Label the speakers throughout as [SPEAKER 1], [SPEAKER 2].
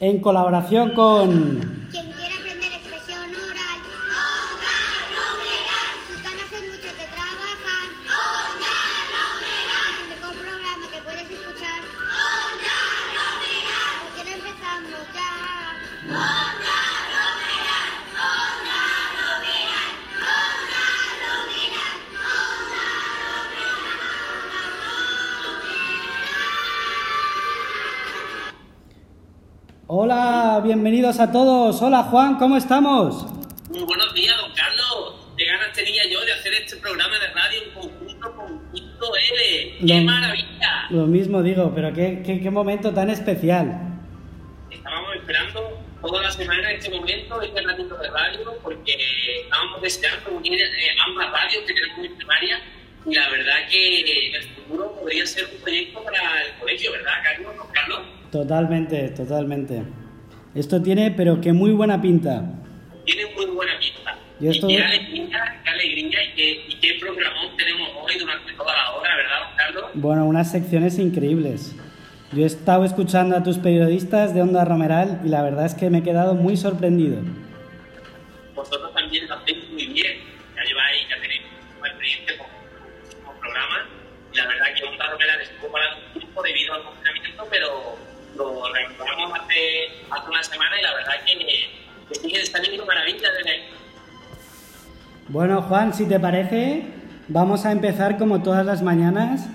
[SPEAKER 1] en colaboración con... a todos. Hola Juan, ¿cómo estamos?
[SPEAKER 2] Muy buenos días, don Carlos. Qué ganas tenía yo de hacer este programa de radio en conjunto con Quinto L. ¡Qué
[SPEAKER 1] Lo-
[SPEAKER 2] maravilla!
[SPEAKER 1] Lo mismo digo, pero qué, qué- qué momento tan especial.
[SPEAKER 2] Estábamos esperando toda la semana este momento, este ratito de radio, porque estábamos deseando unir eh, ambas radios que tenemos en primaria. Y la verdad que en el futuro podría ser un proyecto para el colegio, ¿verdad, Carlos? Don Carlos?
[SPEAKER 1] Totalmente, totalmente. Esto tiene, pero que muy buena pinta.
[SPEAKER 2] Tiene muy buena pinta.
[SPEAKER 1] Yo estoy-
[SPEAKER 2] Y qué alegría, qué alegría y qué, y qué programón tenemos hoy durante toda la hora, ¿verdad, don Carlos?
[SPEAKER 1] Bueno, unas secciones increíbles. Yo he estado escuchando a tus periodistas de Onda Romeral y la verdad es que me he quedado muy sorprendido. Bueno, Juan, si te parece, vamos a empezar como todas las mañanas,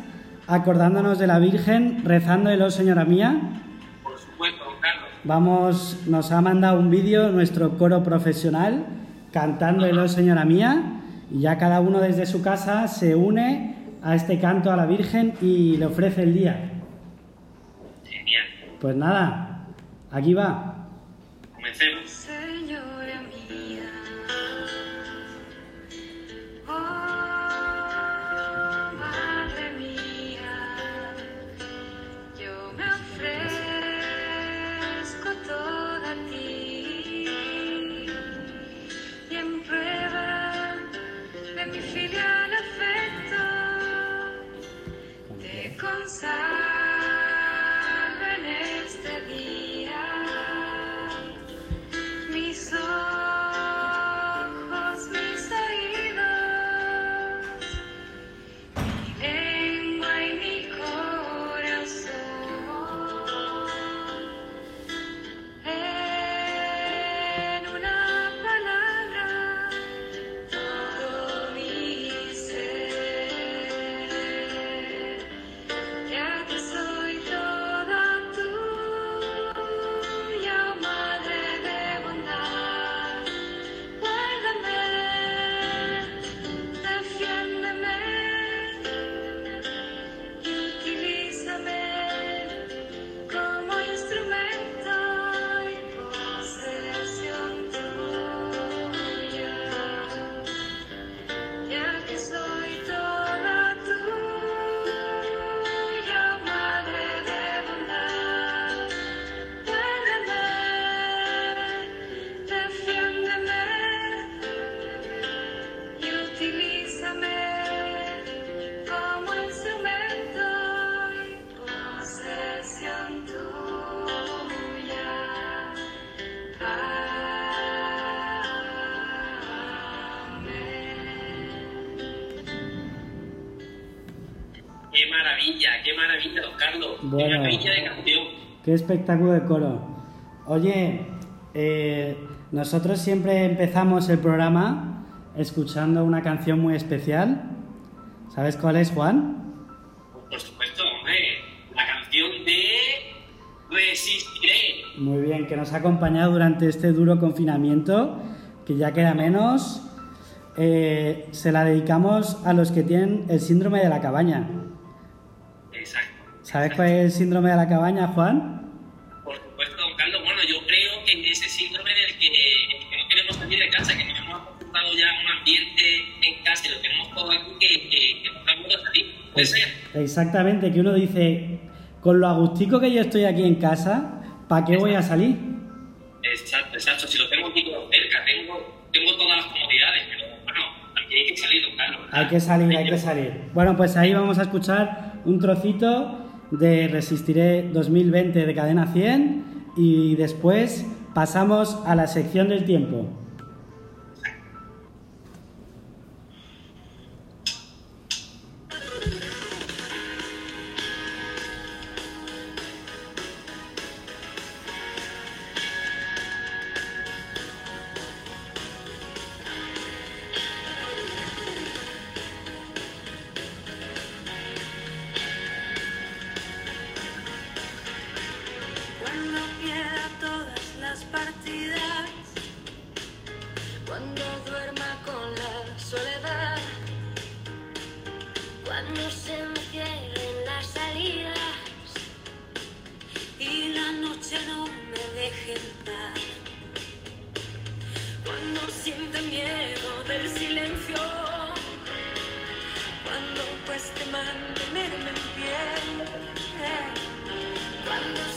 [SPEAKER 1] acordándonos de la Virgen, rezándolo, señora mía.
[SPEAKER 2] Por supuesto, Carlos.
[SPEAKER 1] Vamos, nos ha mandado un vídeo nuestro coro profesional cantándolo, señora mía, y ya cada uno desde su casa se une a este canto a la Virgen y le ofrece el día.
[SPEAKER 2] Genial.
[SPEAKER 1] Pues nada, aquí va.
[SPEAKER 2] Comencemos. Qué
[SPEAKER 1] Bueno.
[SPEAKER 2] maravilla de canción.
[SPEAKER 1] Qué espectáculo de coro. Oye, eh, nosotros siempre empezamos el programa escuchando una canción muy especial. ¿Sabes cuál es, Juan?
[SPEAKER 2] Por supuesto, hombre. La canción de Resistiré.
[SPEAKER 1] Muy bien, que nos ha acompañado durante este duro confinamiento, que ya queda menos. Eh, se la dedicamos a los que tienen el síndrome de la cabaña. ¿Sabes cuál es el síndrome de la cabaña, Juan?
[SPEAKER 2] Por supuesto, don Carlos. Bueno, yo creo que ese síndrome del que, que no queremos salir de casa, que nos hemos acostumbrado ya a un ambiente en casa y lo tenemos todo aquí, que, que, que no estamos a salir. Puede ser.
[SPEAKER 1] Exactamente, que uno dice, con lo agustico que yo estoy aquí en casa, ¿para qué voy a salir?
[SPEAKER 2] Exacto, exacto. Si lo tengo aquí todo cerca, tengo, tengo todas las comodidades, pero bueno, aquí hay que salir, don Carlos. ¿verdad?
[SPEAKER 1] Hay que salir, hay que salir. Bueno, pues ahí vamos a escuchar un trocito de Resistiré 2020 de Cadena 100 y después pasamos a la sección del tiempo.
[SPEAKER 3] Cuando pierda todas las partidas, cuando duerma con la soledad,
[SPEAKER 4] Cuando se me cierren las salidas,
[SPEAKER 3] y la noche no me deje entrar. Cuando sienta miedo del silencio, cuando cueste mantenerme en pie.
[SPEAKER 4] cuando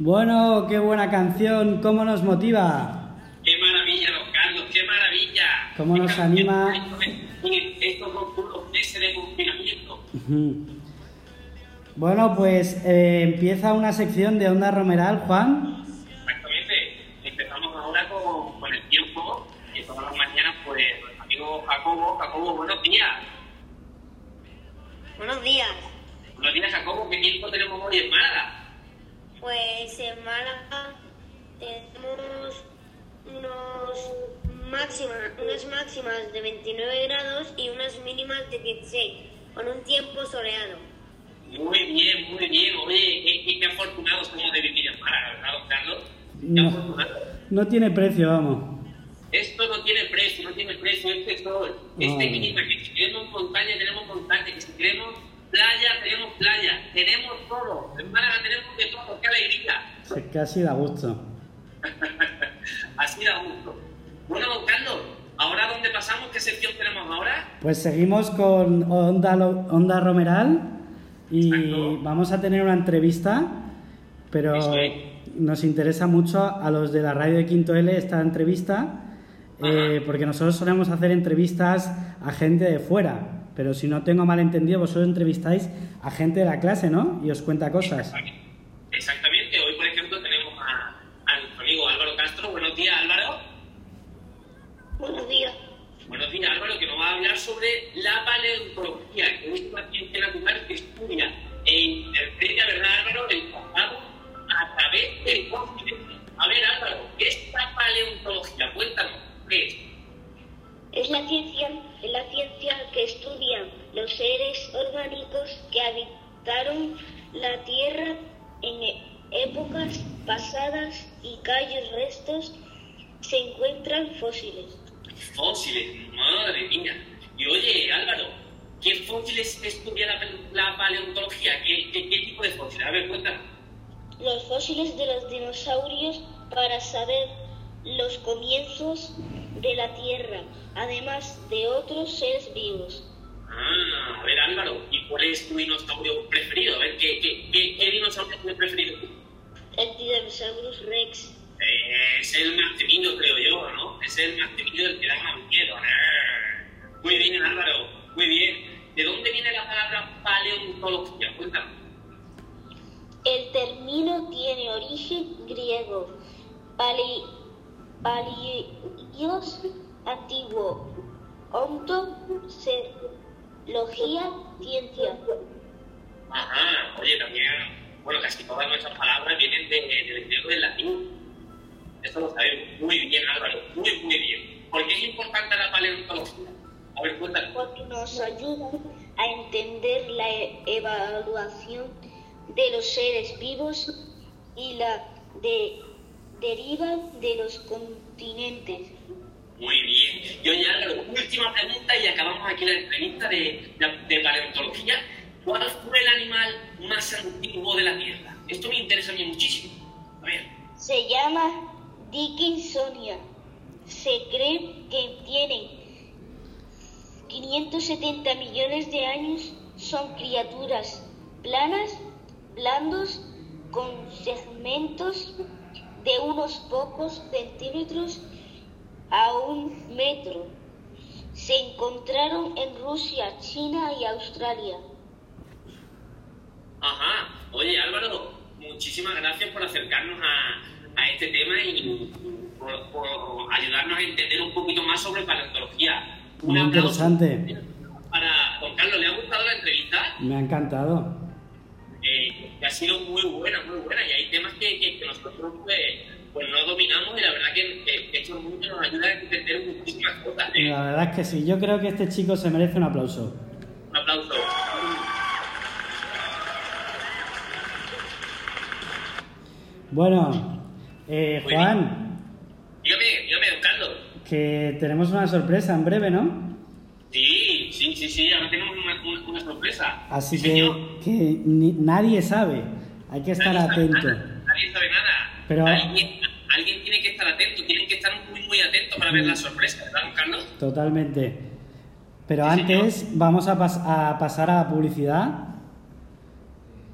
[SPEAKER 1] Bueno, qué buena canción, cómo nos motiva.
[SPEAKER 5] ¡Qué maravilla, don Carlos! ¡Qué maravilla!
[SPEAKER 1] Cómo
[SPEAKER 5] Qué
[SPEAKER 1] nos
[SPEAKER 5] canción
[SPEAKER 1] anima.
[SPEAKER 5] Estos dos meses de confinamiento.
[SPEAKER 1] Bueno, pues eh, empieza una sección de Onda Romeral, Juan.
[SPEAKER 5] Exactamente. Empezamos ahora con, con el tiempo y todas las mañanas, pues, nuestro amigo Jacobo. Jacobo, buenos días.
[SPEAKER 4] Buenos días.
[SPEAKER 5] Buenos días, Jacobo. ¿Qué tiempo tenemos hoy en Málaga?
[SPEAKER 4] Pues en Málaga tenemos unos máximas, unas máximas de 29 grados y unas mínimas de 16, con un tiempo soleado.
[SPEAKER 5] Muy bien, muy bien. Oye, qué, qué, qué afortunados somos de vivir en Málaga, ¿verdad, Carlos?
[SPEAKER 1] No, no tiene precio, vamos.
[SPEAKER 5] Esto no tiene precio, no tiene precio, este sol, este clima, que si queremos montaña tenemos montaña, que si queremos playa tenemos playa, tenemos todo, en Málaga tenemos de todo, qué alegría,
[SPEAKER 1] Es casi da gusto.
[SPEAKER 5] así da gusto. Bueno, don Carlos, ¿ahora dónde pasamos? ¿Qué sección tenemos ahora?
[SPEAKER 1] Pues seguimos con Onda, Romeral y
[SPEAKER 5] Exacto.
[SPEAKER 1] vamos a tener una entrevista, pero nos interesa mucho a los de la radio de Quinto L esta entrevista, eh, porque nosotros solemos hacer entrevistas a gente de fuera, pero si no tengo mal entendido, vosotros entrevistáis a gente de la clase, ¿no? Y os cuenta cosas.
[SPEAKER 5] Exactamente, hoy por ejemplo tenemos a, a nuestro amigo Álvaro Castro. Buenos días Álvaro.
[SPEAKER 4] Buenos días.
[SPEAKER 5] Buenos días, Álvaro, que nos va a hablar sobre la paleontología, que es una ciencia natural que estudia e interpreta, ¿verdad, Álvaro?, el pasado a través de fósiles. A ver, Álvaro, ¿qué es la paleontología? Cuéntanos, ¿qué es?
[SPEAKER 4] Es la ciencia, los seres orgánicos que habitaron la Tierra en e- épocas pasadas y cuyos restos se encuentran fósiles.
[SPEAKER 5] Fósiles, madre mía. Y oye, Álvaro, ¿qué fósiles estudia la, la paleontología? ¿Qué, qué, qué tipo de fósiles? A ver, cuéntanos.
[SPEAKER 4] Los fósiles de los dinosaurios para saber los comienzos de la Tierra, además de otros seres vivos.
[SPEAKER 5] Ah, a ver, Álvaro, ¿y cuál es tu dinosaurio preferido? A ver, ¿qué, qué, qué, qué dinosaurio es tu preferido?
[SPEAKER 4] El Tyrannosaurus Rex.
[SPEAKER 5] Eh, es el más temido, creo yo, ¿no? Es el más temido, el que da más miedo. Muy bien, Álvaro, muy bien. ¿De dónde viene la palabra paleontología? Cuéntame.
[SPEAKER 4] El término tiene origen griego. Pali, palios, antiguo. Onto, ser, logía, ciencia.
[SPEAKER 5] Ajá, oye, también, bueno, casi todas nuestras palabras vienen de- del griego y del latín. Esto lo sabemos muy bien, Álvaro, muy, muy bien. ¿Por qué es importante la paleontología? A ver, cuéntanos.
[SPEAKER 4] porque nos ayuda a entender la e- evaluación de los seres vivos y la de- deriva de los continentes.
[SPEAKER 5] Muy bien. Y oye, Álvaro, última pregunta y acabamos aquí la entrevista de, paleontología. ¿Cuál fue el animal más antiguo de la Tierra? Esto me interesa a mí muchísimo. A ver.
[SPEAKER 4] Se llama Dickinsonia. Se cree que tienen 570 millones de años. Son criaturas planas, blandos, con segmentos de unos pocos centímetros a un metro. Se encontraron en Rusia, China y Australia.
[SPEAKER 5] Ajá. Oye, Álvaro, muchísimas gracias por acercarnos a, a este tema y por, por ayudarnos a entender un poquito más sobre paleontología. Un
[SPEAKER 1] Muy
[SPEAKER 5] aplauso
[SPEAKER 1] interesante.
[SPEAKER 5] Para don Carlos, ¿le ha gustado la entrevista?
[SPEAKER 1] Me ha encantado.
[SPEAKER 5] Eh, que ha sido muy buena, muy buena. Y hay temas que, que- que nosotros pues, pues no dominamos y la verdad que, estos mundos nos ayudan a entender muchísimas cosas. ¿eh?
[SPEAKER 1] La verdad es que sí, yo creo que este chico se merece un aplauso.
[SPEAKER 5] Un aplauso.
[SPEAKER 1] Bueno, eh, Juan,
[SPEAKER 5] Dígame, dígame, don Carlos.
[SPEAKER 1] que tenemos una sorpresa en breve, ¿no?
[SPEAKER 5] Sí, sí, sí, sí, ahora tenemos una, una- una sorpresa.
[SPEAKER 1] Así
[SPEAKER 5] Sí,
[SPEAKER 1] que, que ni- nadie sabe, hay que estar
[SPEAKER 5] Nadie sabe
[SPEAKER 1] atento.
[SPEAKER 5] nada, Nadie sabe nada.
[SPEAKER 1] Pero-
[SPEAKER 5] Alguien, alguien tiene que estar atento, tienen que estar muy, muy atentos para ver la sorpresa, ¿verdad, Carlos?
[SPEAKER 1] Totalmente. Pero
[SPEAKER 5] Sí,
[SPEAKER 1] antes vamos a, pas- a pasar a la publicidad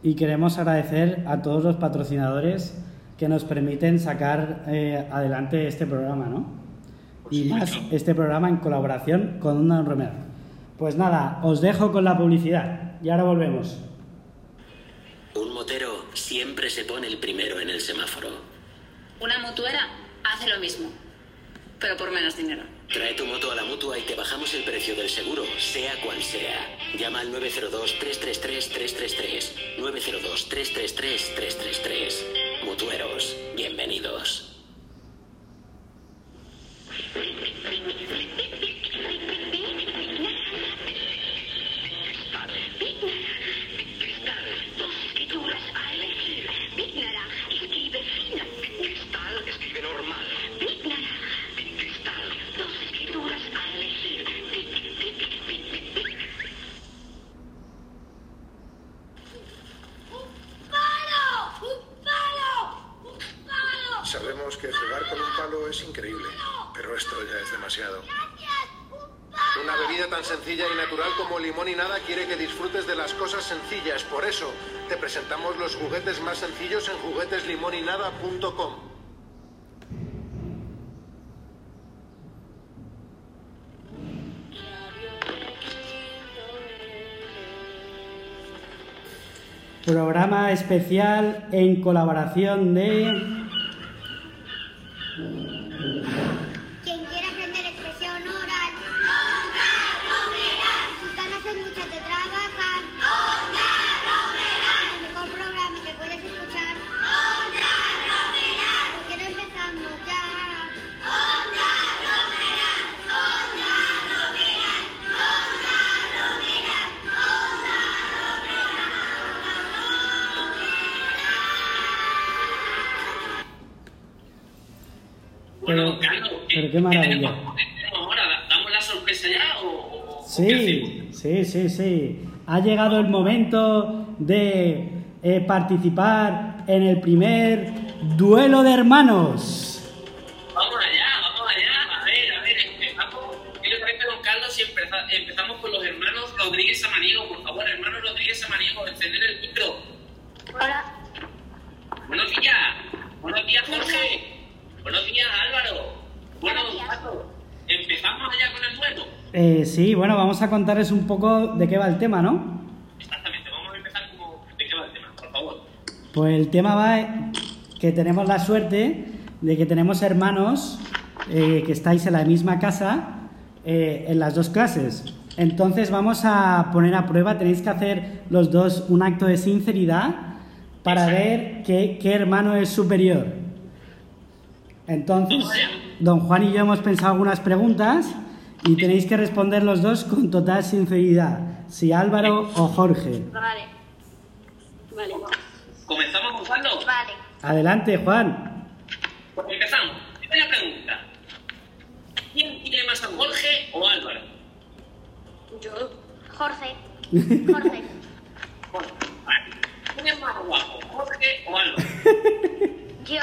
[SPEAKER 1] y queremos agradecer a todos los patrocinadores que nos permiten sacar eh, adelante este programa, ¿no? Y más este programa en colaboración con Onda Romero. Pues nada, os dejo con la publicidad y ahora volvemos.
[SPEAKER 6] Un motero siempre se pone el primero en el semáforo.
[SPEAKER 7] Una mutuera hace lo mismo, pero por menos dinero.
[SPEAKER 6] Trae tu moto a la mutua y te bajamos el precio del seguro, sea cual sea. Llama al 902-333-333. 902-333-333. Mutueros, bienvenidos.
[SPEAKER 8] Juguetes más sencillos en jugueteslimonynada.com.
[SPEAKER 1] Programa especial en colaboración de... sí, sí. Ha llegado el momento de eh, participar en el primer duelo de hermanos.
[SPEAKER 5] Vamos allá, vamos allá. A ver, a ver, empezamos. ¿Qué le parece, don Carlos, si empeza- empezamos con los hermanos Rodríguez Samaniego? Por favor, hermanos Rodríguez Samaniego, encender el micro.
[SPEAKER 4] Hola,
[SPEAKER 5] Buenos días. Buenos días, Jorge. Buenos días, Álvaro. Bueno,
[SPEAKER 9] Buenos
[SPEAKER 5] don
[SPEAKER 9] días.
[SPEAKER 5] Carlos. ¿Empezamos allá con el dueto?
[SPEAKER 1] Eh, sí, bueno, vamos a contarles un poco de qué va el tema, ¿no?
[SPEAKER 5] Exactamente, vamos a empezar como de qué va el tema, por favor.
[SPEAKER 1] Pues el tema va que tenemos la suerte de que tenemos hermanos eh, que estáis en la misma casa eh, en las dos clases. Entonces vamos a poner a prueba, tenéis que hacer los dos un acto de sinceridad para ver qué, qué hermano es superior. Entonces, don Juan y yo hemos pensado algunas preguntas y tenéis que responder los dos con total sinceridad, si Álvaro o Jorge.
[SPEAKER 9] Vale. Vale.
[SPEAKER 5] ¿Comenzamos, Gonzalo?
[SPEAKER 9] Vale.
[SPEAKER 1] Adelante, Juan.
[SPEAKER 5] Pues empezamos. Primera pregunta. ¿Quién quiere más a Jorge o Álvaro?
[SPEAKER 9] Yo. Jorge. Jorge.
[SPEAKER 5] Jorge. Vale. ¿Quién es más guapo, Jorge o Álvaro?
[SPEAKER 9] Yo.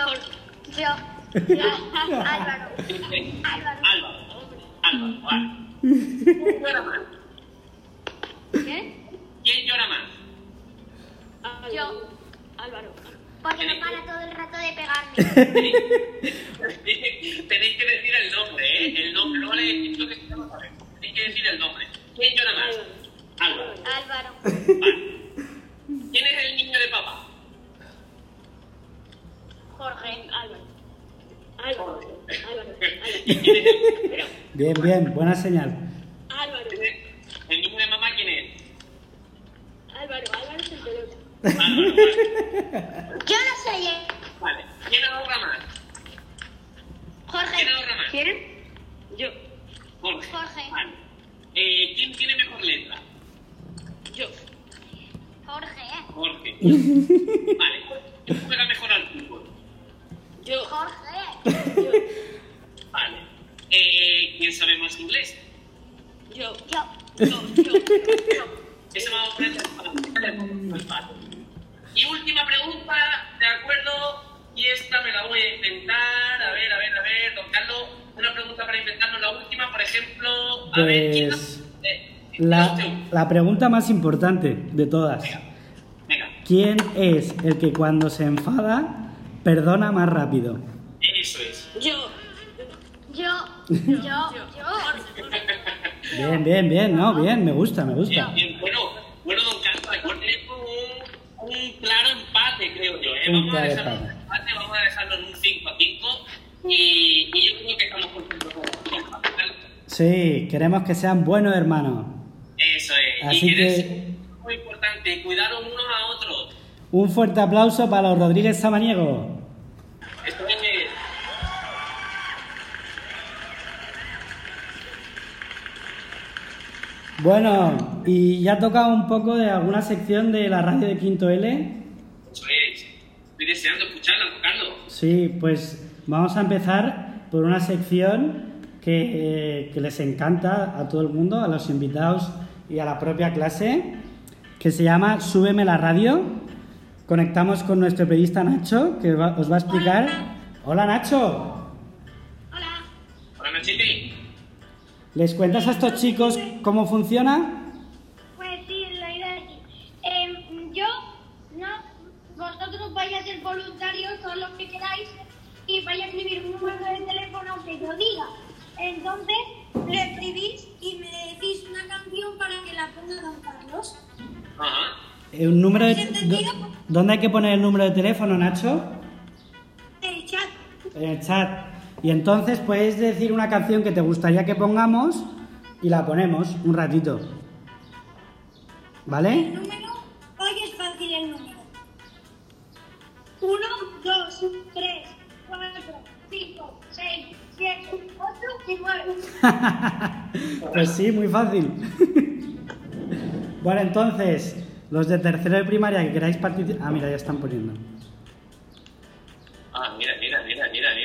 [SPEAKER 9] Yo. Yo. Álvaro. Álvaro.
[SPEAKER 5] Álvaro. Álvaro, vale. ¿Quién llora más?
[SPEAKER 9] ¿Qué?
[SPEAKER 5] ¿Quién llora más?
[SPEAKER 9] Yo. Álvaro. Porque no para todo el rato de pegarme.
[SPEAKER 5] Tenéis que decir el nombre, ¿eh? El nombre, no vale decir lo que se llama. Tenéis que decir el nombre. ¿Quién llora más? Álvaro.
[SPEAKER 9] Álvaro.
[SPEAKER 5] Vale. ¿Quién es el niño de papá?
[SPEAKER 9] Jorge. Álvaro.
[SPEAKER 5] Álvaro. ¿Y quién es el,
[SPEAKER 1] Bien, bien, buena señal.
[SPEAKER 9] Álvaro.
[SPEAKER 5] el niño de mamá? ¿Quién es?
[SPEAKER 9] Álvaro. Álvaro es el pelota.
[SPEAKER 5] Álvaro, vale.
[SPEAKER 9] Yo no soy él.
[SPEAKER 5] Vale. ¿Quién ahorra más?
[SPEAKER 9] Jorge.
[SPEAKER 5] ¿Quién ahorra más?
[SPEAKER 9] ¿Quién? Yo.
[SPEAKER 5] Jorge.
[SPEAKER 9] Jorge.
[SPEAKER 5] Vale. Eh, ¿Quién tiene mejor letra?
[SPEAKER 9] Yo. Jorge.
[SPEAKER 5] Jorge. Vale. ¿Quién juega mejor al fútbol?
[SPEAKER 9] Yo. Jorge.
[SPEAKER 5] Vale. Eh, ¿Quién sabe más inglés?
[SPEAKER 9] Yo. Yo.
[SPEAKER 5] Ese vamos a poner. Y última pregunta, ¿de acuerdo? Y esta me la voy a inventar. A ver, a ver, a ver, don Carlos. Una pregunta para inventarnos la última, por ejemplo. A ver, ¿quién
[SPEAKER 1] Pues
[SPEAKER 5] eh,
[SPEAKER 1] la, la pregunta más importante de todas.
[SPEAKER 5] Venga,
[SPEAKER 1] ¿Quién es el que cuando se enfada perdona más rápido?
[SPEAKER 5] eso es.
[SPEAKER 9] Yo. Yo. Yo. Yo.
[SPEAKER 1] Bien, bien, bien, ¿no? Bien, me gusta, me gusta.
[SPEAKER 5] Bien, bien. Bueno, bueno, don Carlos, recuerde esto un, un claro empate, creo yo. ¿eh?
[SPEAKER 1] Un
[SPEAKER 5] Vamos a dejarlo en
[SPEAKER 1] empate.
[SPEAKER 5] un empate, vamos a dejarlo en un 5 a 5. Y, y yo creo que estamos contentos con
[SPEAKER 1] Sí, queremos que sean buenos hermanos.
[SPEAKER 5] Eso es.
[SPEAKER 1] Así
[SPEAKER 5] y
[SPEAKER 1] que-
[SPEAKER 5] muy importante, cuidaros unos a otros.
[SPEAKER 1] Un fuerte aplauso para los Rodríguez Samaniego.
[SPEAKER 5] Esto es.
[SPEAKER 1] Bueno, y ya toca un poco de alguna sección de la radio de Quinto L.
[SPEAKER 5] Eso es. Estoy deseando escucharla, Carlos.
[SPEAKER 1] Sí, pues vamos a empezar por una sección que, eh, que les encanta a todo el mundo, a los invitados y a la propia clase, que se llama Súbeme la radio. Conectamos con nuestro periodista Nacho, que va- os va a explicar. Hola Nacho,
[SPEAKER 9] Hola.
[SPEAKER 5] Hola, Nachiti.
[SPEAKER 1] ¿Les cuentas a estos chicos cómo funciona?
[SPEAKER 9] Pues sí, la idea es eh, yo, no, vosotros vais a ser voluntarios, todos los que queráis, y vais a escribir un número de teléfono que yo diga. Entonces, lo escribís y me decís una canción para que la ponga Don Carlos.
[SPEAKER 5] Ajá.
[SPEAKER 1] Eh, Un número de- ¿Dónde hay que poner el número de teléfono, Nacho?
[SPEAKER 9] El chat.
[SPEAKER 1] En el chat. Y entonces puedes decir una canción que te gustaría que pongamos y la ponemos un ratito.
[SPEAKER 9] El
[SPEAKER 1] ¿Vale?
[SPEAKER 9] número, hoy es fácil el número. 1, 2, 3, 4, 5, 6, 7, 8 y 9.
[SPEAKER 1] Pues sí, muy fácil. bueno, entonces, los de tercero de primaria que queráis participar... Ah, mira, ya están poniendo.
[SPEAKER 5] Ah, mira, mira, mira, mira, mira.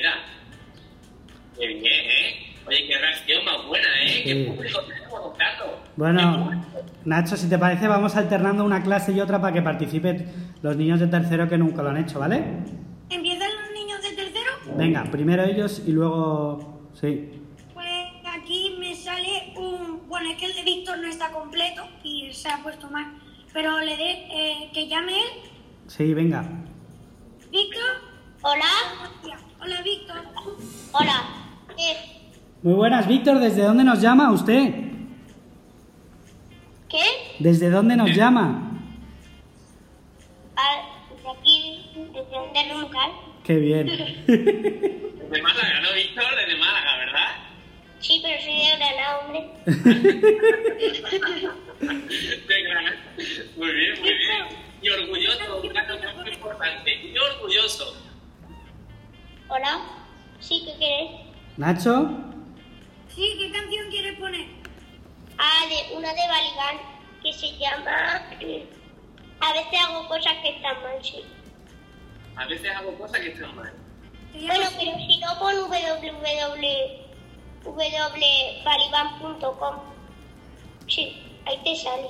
[SPEAKER 5] Qué bien, ¿eh? Oye, qué reacción más buena, ¿eh? Qué público tenemos, Carlos.
[SPEAKER 1] Bueno, Nacho, si te parece, vamos alternando una clase y otra para que participen los niños de tercero que nunca lo han hecho, ¿vale?
[SPEAKER 9] ¿Empiezan los niños de tercero?
[SPEAKER 1] Venga, primero ellos y luego... Sí.
[SPEAKER 9] Pues aquí me sale un... Bueno, es que el de Víctor no está completo y se ha puesto mal. Pero le dé eh, que llame él.
[SPEAKER 1] Sí, venga.
[SPEAKER 9] Víctor. Hola. Hola, Víctor. Hola.
[SPEAKER 1] Muy buenas, Víctor, ¿desde dónde nos llama usted?
[SPEAKER 4] ¿Qué?
[SPEAKER 1] ¿Desde dónde nos llama?
[SPEAKER 4] Ah, de aquí, desde un local.
[SPEAKER 1] Qué bien.
[SPEAKER 5] De Málaga, ¿no, Víctor? Desde Málaga, ¿verdad?
[SPEAKER 4] Sí, pero soy de Granada, hombre.
[SPEAKER 5] De Granada. Muy bien, muy bien. Y orgulloso, un dato muy importante. Y orgulloso.
[SPEAKER 4] Hola. Sí, ¿qué querés?
[SPEAKER 1] Nacho,
[SPEAKER 9] Sí, ¿qué canción quieres poner?
[SPEAKER 4] Ah, de una de Balibán que se llama... eh, A veces hago cosas que están mal, sí.
[SPEAKER 5] A veces hago cosas que están mal.
[SPEAKER 4] Bueno, pero si no pon www.balibán.com. Sí, ahí te sale.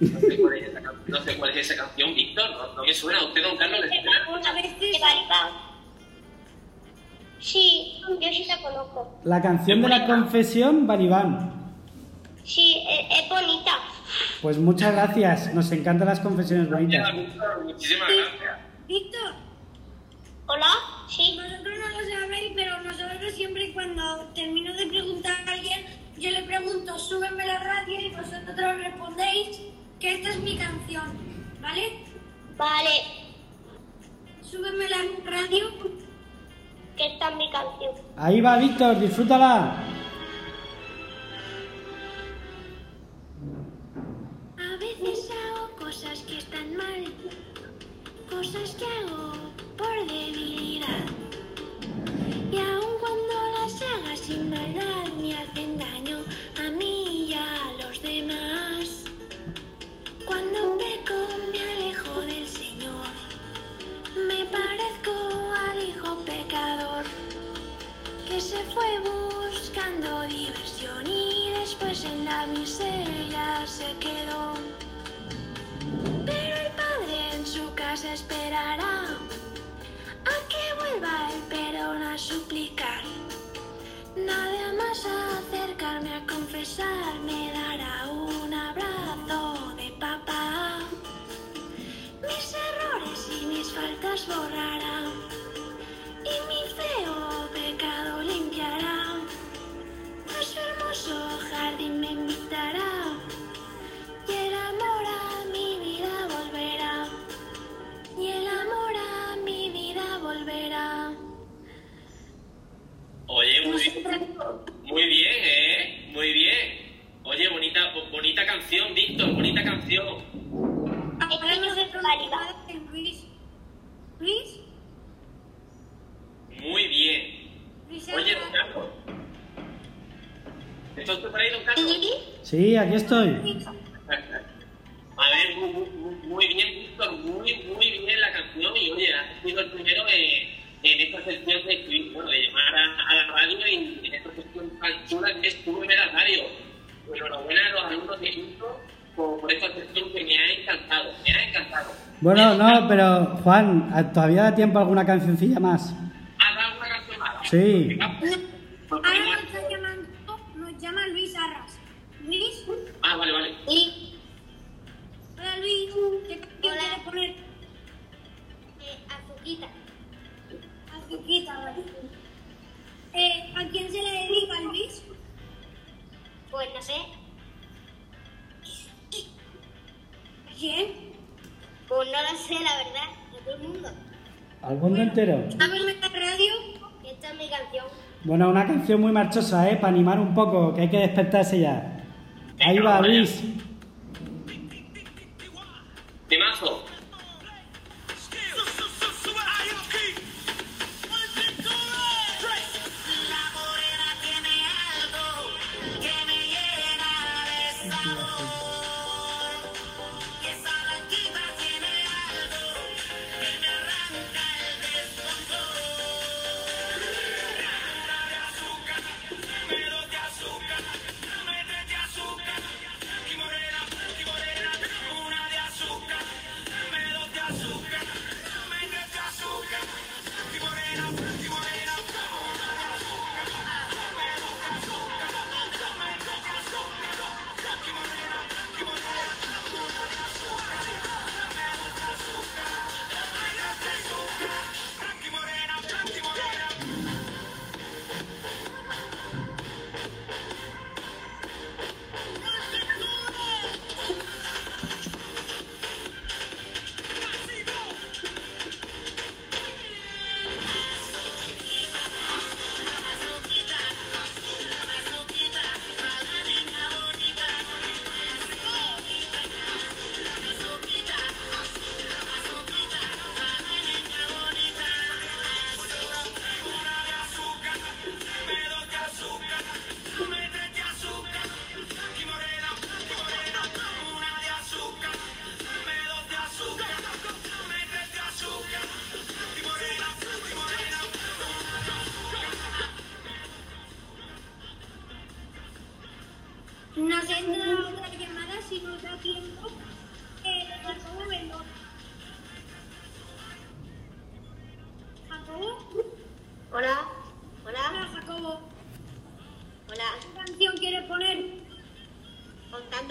[SPEAKER 5] No sé cuál es esa, can- no sé cuál es esa canción, Víctor. No, no me suena. ¿A usted, don Carlos, le suena?
[SPEAKER 4] De Balibán. Sí, yo sí la conozco.
[SPEAKER 1] la canción de la confesión, Balibán.
[SPEAKER 4] Sí, es, es bonita.
[SPEAKER 1] Pues muchas gracias, nos encantan las confesiones bonitas.
[SPEAKER 5] Muchísimas gracias.
[SPEAKER 9] Víctor,
[SPEAKER 4] ¿Hola? Sí.
[SPEAKER 9] vosotros no lo sabéis, pero nosotros siempre cuando termino de preguntar a alguien, yo le pregunto, súbeme la radio y vosotros respondéis que esta es mi canción, ¿vale?
[SPEAKER 4] Vale,
[SPEAKER 9] Súbeme la radio.
[SPEAKER 4] Que esta es mi canción.
[SPEAKER 1] Ahí va, Víctor, disfrútala.
[SPEAKER 10] A veces hago cosas que están mal, cosas que hago por debilidad. Y aun cuando las haga sin maldad, me hacen daño a mí y a los demás. Me parezco al hijo pecador que se fue buscando diversión y después en la miseria se quedó. Pero el padre en su casa esperará a que vuelva el perdón a suplicar. Nada más acercarme
[SPEAKER 1] aquí estoy.
[SPEAKER 5] A ver, muy, muy, muy bien, Víctor, muy, muy bien la canción. Y oye, has sido el primero en, en esta sección de bueno, de llamar a, a la radio y en esta sección tan chula que es tu primera radio. Enhorabuena a los alumnos de Quinto por, por esta sección que me ha encantado, me ha encantado.
[SPEAKER 1] Bueno, no, pero Juan, ¿todavía da tiempo a alguna cancioncilla más?
[SPEAKER 5] ¿Has dado una canción más?
[SPEAKER 1] Sí.
[SPEAKER 9] Canción
[SPEAKER 1] muy marchosa, ¿eh? Para animar un poco, que hay que despertarse ya. Ahí va, Luis.
[SPEAKER 5] Temazo.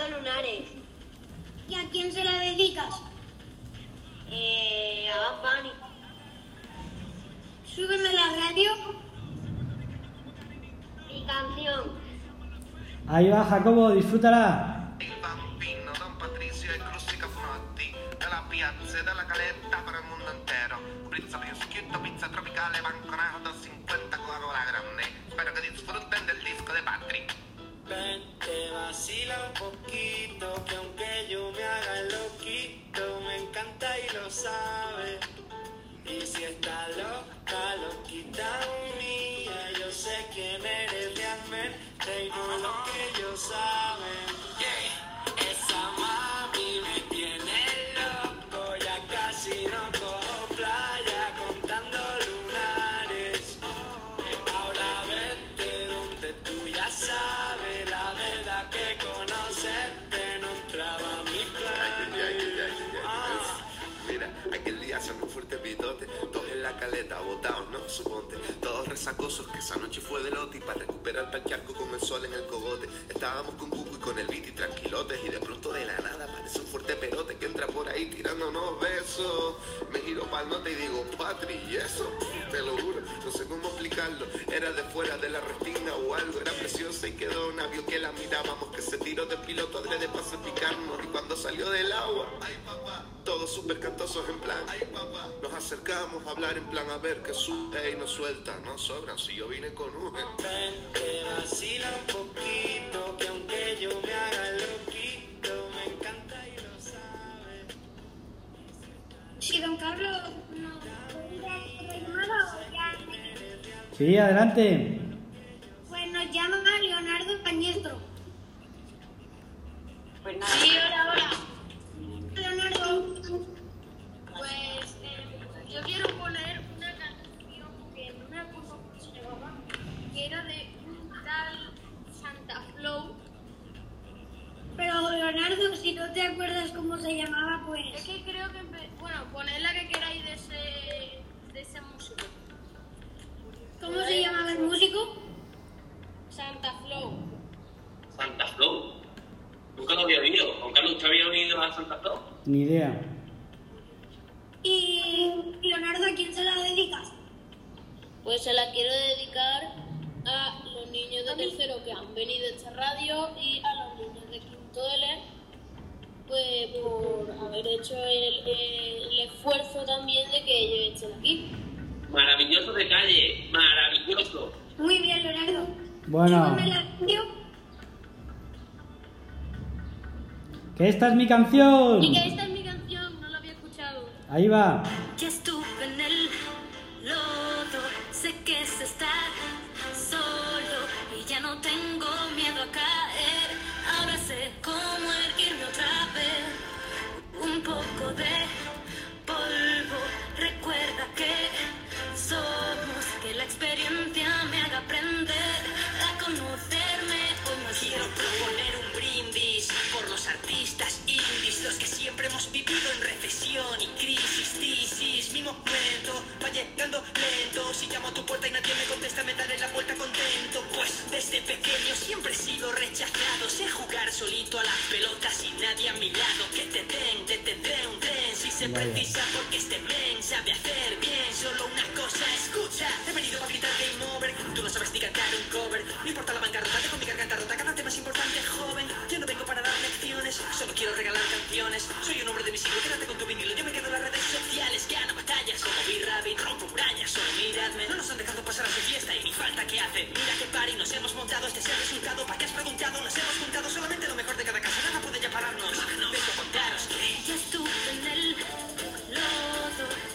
[SPEAKER 11] Lunares.
[SPEAKER 9] ¿Y a quién se la dedicas?
[SPEAKER 11] Eh, a Bad Bunny.
[SPEAKER 9] Súbeme la radio.
[SPEAKER 11] Mi canción.
[SPEAKER 12] Ahí va, Jacobo, disfrútala.
[SPEAKER 8] Fue de lote y para recuperar el charco con el sol en el cogote. Estábamos con Cucu y con el Viti tranquilotes y de pronto de la nada aparece un fuerte pelote que entra por ahí tirándonos besos. Me giro pa'l norte y digo, Patri, ¿y eso? Te lo juro, no sé cómo explicarlo. Era de fuera de la retina o algo, era preciosa y quedó navio que la mirábamos, que se tiró de piloto adrede para picarnos y cuando salió del agua, todos súper cantosos en plan, ay papá, nos acercamos a hablar en plan a ver que sube y nos suelta, no sobran, si yo vine con un
[SPEAKER 13] Ven, te vacila un poquito, que aunque yo me haga el loquito, me encanta y lo sabe.
[SPEAKER 9] Si don Carlos puede ir a ya.
[SPEAKER 12] Sí, adelante.
[SPEAKER 14] Esta
[SPEAKER 12] es mi canción.
[SPEAKER 14] Y que esta es mi canción, no la había escuchado.
[SPEAKER 12] Ahí va.
[SPEAKER 6] Llamo a tu puerta y nadie me contesta, me daré la vuelta contento. Pues desde pequeño siempre he sido rechazado. Sé jugar solito a las pelotas y nadie a mi lado. Que te den, te tendré un tren si se
[SPEAKER 12] Vaya.
[SPEAKER 6] precisa, porque este men sabe hacer bien. Solo una cosa, escucha. He venido para gritar game over. Tú no sabes ni cantar un cover. No importa la bancarrota, tengo mi garganta rota. Cada tema es importante, joven. Yo no vengo para dar lecciones, solo quiero regalar canciones. Soy un hombre de mi siglo, quédate con tu vinilo. Yo me quedo en las redes sociales, gano batallas miradme, no nos han dejado pasar a su fiesta y ni falta que hace. Mira qué party nos hemos montado, este es el resultado. ¿Para qué has preguntado? Nos hemos juntado solamente lo mejor de cada casa. Nada puede ya pararnos. Vengo a contaros que
[SPEAKER 10] Ya estuve en el lodo,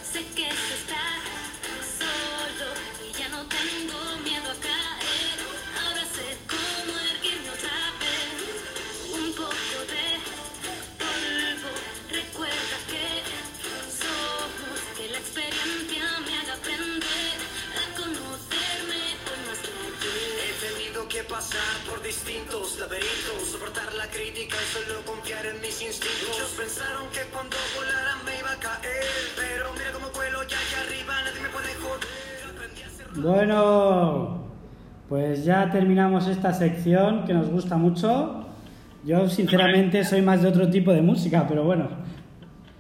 [SPEAKER 10] que
[SPEAKER 6] pasar por distintos laberintos, soportar la crítica y solo confiar en mis instintos. Muchos pensaron que cuando volara me iba a caer, pero mira cómo vuelo ya allá arriba, nadie me puede joder. Aprendí a ser
[SPEAKER 1] Bueno, pues ya terminamos esta sección que nos gusta mucho. Yo sinceramente soy más de otro tipo de música, pero bueno,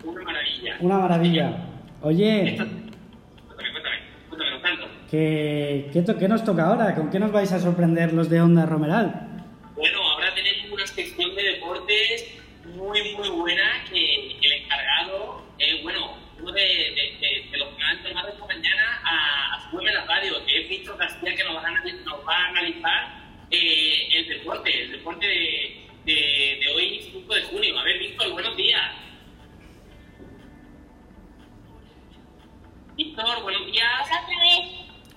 [SPEAKER 5] Una maravilla.
[SPEAKER 1] una maravilla. Oye,
[SPEAKER 5] Cuéntame, cuéntame, cuéntame, don Carlos.
[SPEAKER 1] ¿Qué, qué, qué nos toca ahora? ¿Con qué nos vais a sorprender los de Onda Romeral?
[SPEAKER 5] Bueno, ahora tenemos una sección de deportes muy, muy buena que el encargado es, bueno, uno de, de- de- de los que han llamado esta mañana a, a Súbeme la radio, que es Víctor García, que nos a, nos va a analizar eh, el deporte, el deporte de, de- de hoy, 5 de junio. A ver, Víctor, buenos días.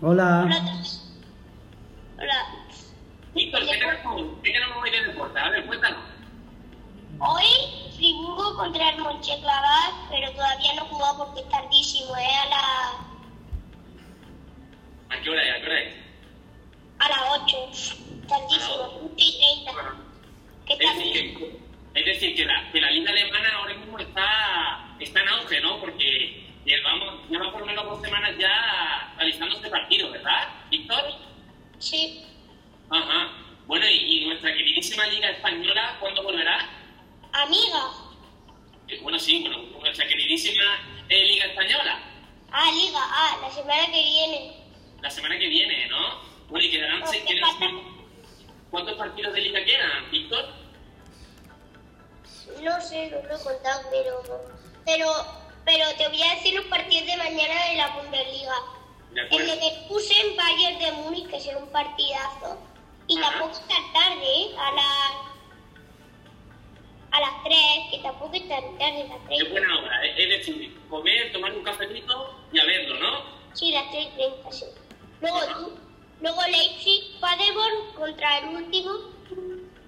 [SPEAKER 15] Hola. Hola.
[SPEAKER 5] Víctor, ¿qué tenemos, ¿qué tenemos hoy de deporte? A ver, cuéntanos.
[SPEAKER 15] Hoy Friburgo contra el Monchengladbach, pero todavía no he jugado porque es tardísimo, ¿eh? A, la,
[SPEAKER 5] ¿A qué hora es? ¿A qué hora es?
[SPEAKER 15] a las 8. Tardísimo, 8 y 30. ¿Qué
[SPEAKER 5] Es
[SPEAKER 15] tal?
[SPEAKER 5] decir, que, es decir, que la, que la liga alemana ahora mismo está, está en auge, ¿no? Porque llevamos, lleva por lo menos dos semanas ya realizando este partido, ¿verdad, Víctor?
[SPEAKER 15] Sí.
[SPEAKER 5] Ajá. Bueno, y, y nuestra queridísima liga española, ¿cuándo volverá?
[SPEAKER 15] Amiga.
[SPEAKER 5] Eh, bueno, sí, bueno, nuestra queridísima eh, liga española,
[SPEAKER 15] Ah, Liga. Ah, la semana que viene.
[SPEAKER 5] la semana que viene, ¿no? Bueno, y quedarán, se-
[SPEAKER 15] ¿qué
[SPEAKER 5] quedan-? ¿cuántos partidos de liga quedan, Víctor?
[SPEAKER 15] No sé, no lo he contado, pero, pero, pero te voy a decir los partidos de mañana de la Bundesliga. El Leverkusen Bayern de Múnich, que será un partidazo. Y
[SPEAKER 5] Ajá.
[SPEAKER 15] tampoco es tan tarde, ¿eh? A las, a las 3, que tampoco es tan tarde, las 3.
[SPEAKER 5] Es buena hora, es es decir, comer, tomar un cafetito y a verlo, ¿no?
[SPEAKER 15] Sí, las 3 y 30, sí. Luego, tú- luego Leipzig, Paderborn contra el último.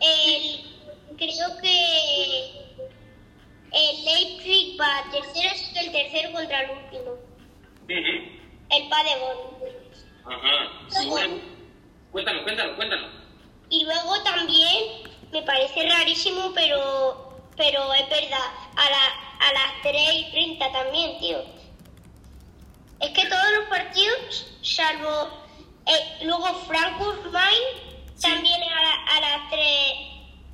[SPEAKER 15] El, creo que el Leipzig va tercero, así que el tercero contra el último.
[SPEAKER 5] Ujú.
[SPEAKER 15] El Paderborn.
[SPEAKER 5] Ajá. Sí, bueno. Cuéntanos, cuéntanos, cuéntanos.
[SPEAKER 15] Y luego también, me parece rarísimo, pero, pero es verdad, a, la, a las 3 y 30 también, tío. Es que todos los partidos, salvo eh, luego Frankfurt Main, también a, la- a las 3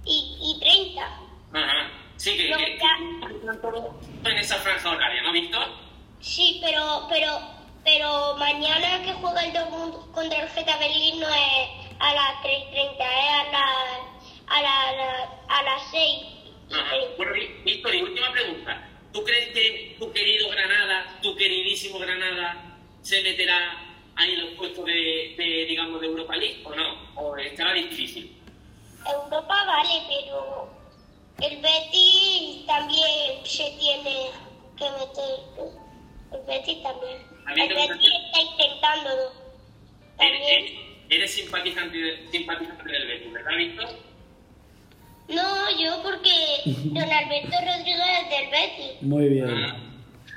[SPEAKER 15] y, y 30.
[SPEAKER 5] Ajá. Sí, que,
[SPEAKER 15] No,
[SPEAKER 5] que- en esa franja horaria, ¿no, Víctor?
[SPEAKER 15] Sí, pero, pero, pero mañana que juega el Dortmund contra el Geta Berlín no es a las 3 y 30, es a, la, a, la, a las 6 y
[SPEAKER 5] Ajá.
[SPEAKER 15] 30.
[SPEAKER 5] Bueno, Ví- Víctor, y última pregunta. ¿Tú crees que tu querido Granada, tu queridísimo Granada, se meterá ahí en los puestos de, de, digamos, de Europa League o no? ¿O estará difícil?
[SPEAKER 15] Europa vale, pero el Betis también se tiene que meter. El Betis también.
[SPEAKER 5] Me
[SPEAKER 15] Betis
[SPEAKER 5] gusta-
[SPEAKER 15] está intentándolo.
[SPEAKER 5] Eres,
[SPEAKER 15] También.
[SPEAKER 5] simpatizante, de- simpatizante del Betis, ¿verdad, Víctor?
[SPEAKER 15] No, yo porque don Alberto Rodríguez es del Betis.
[SPEAKER 1] Muy bien.
[SPEAKER 5] Ah,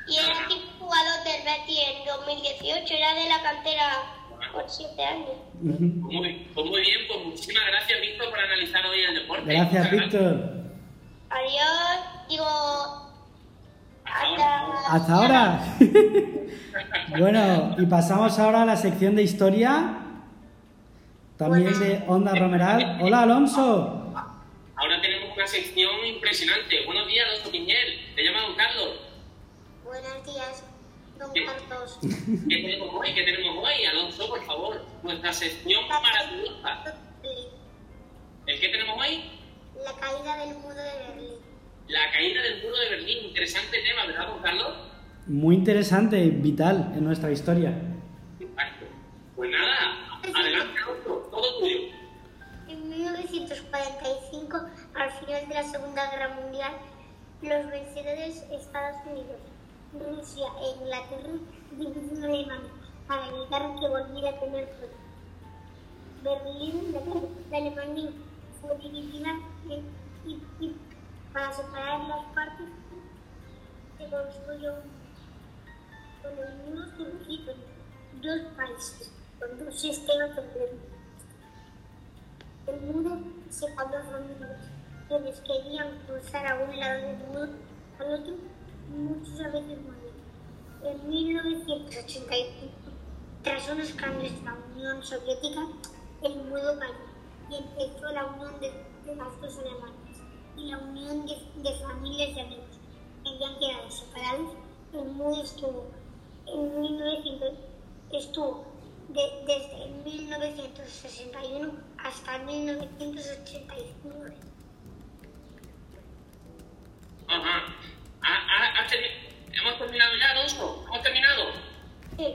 [SPEAKER 15] Y era jugador del Betis en 2018, era de la cantera por 7 años.
[SPEAKER 5] Pues muy, pues muy bien, pues muchísimas gracias, Víctor, por analizar hoy el deporte.
[SPEAKER 1] Gracias, Víctor.
[SPEAKER 15] Adiós, digo. Hasta.
[SPEAKER 1] Hasta ahora. bueno, y pasamos ahora a la sección de historia. También de Onda Romeral. Hola, Alonso.
[SPEAKER 5] Ahora tenemos una sección impresionante. Buenos días, Alonso Piñel. Te llama Don Carlos.
[SPEAKER 15] Buenos días, don
[SPEAKER 5] ¿Qué?
[SPEAKER 15] Carlos.
[SPEAKER 5] ¿Qué tenemos hoy? ¿Qué tenemos hoy? Alonso, por favor. Nuestra sección maravillosa. ¿El qué tenemos hoy?
[SPEAKER 15] La caída del muro de Berlín.
[SPEAKER 5] La caída del muro de Berlín. Interesante tema, ¿verdad, Don Carlos?
[SPEAKER 1] Muy interesante vital en nuestra historia.
[SPEAKER 5] Exacto. Pues nada, adelante, Alonso. Todo tuyo.
[SPEAKER 15] En 1945, al final de la Segunda Guerra Mundial, los vencedores Estados Unidos, Rusia e Inglaterra dividieron Alemania para evitar que volviera a tener poder. Berlín de Alemania fue dividida en- y, y para separar las partes se construyó con el muro surgido dos países, con dos sistemas completos.
[SPEAKER 14] El muro separó familias. Quienes querían cruzar a un lado del muro al otro, muchas veces morían. En 1985, tras unos cambios en la Unión Soviética, el muro cayó y empezó la unión de, de las dos y la unión de, de familias de amigos que habían quedado separados. El muro estuvo en 1900, estuvo de- desde 1961 hasta 1989.
[SPEAKER 5] Ajá. ¿Ha- ha- ha teni- ¿Hemos terminado ya, Alonso? ¿Hemos terminado?
[SPEAKER 14] Sí.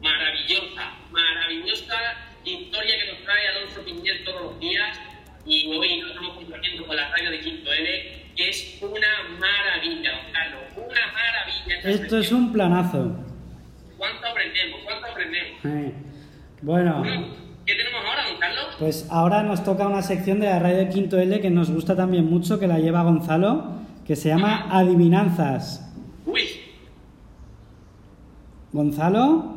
[SPEAKER 5] Maravillosa, maravillosa historia que nos trae Alonso Piñel todos los días. Y hoy nos estamos compartiendo con la radio de Quinto L, que es una maravilla, Carlos. Una maravilla.
[SPEAKER 1] Esto es un planazo.
[SPEAKER 5] ¿Cuánto aprendemos? ¿Cuánto aprendemos?
[SPEAKER 1] Eh, Bueno,
[SPEAKER 5] ¿Qué tenemos ahora, don Carlos?
[SPEAKER 1] pues ahora nos toca una sección de la radio de Quinto L que nos gusta también mucho, que la lleva Gonzalo, que se llama Adivinanzas.
[SPEAKER 5] Uy,
[SPEAKER 1] Gonzalo,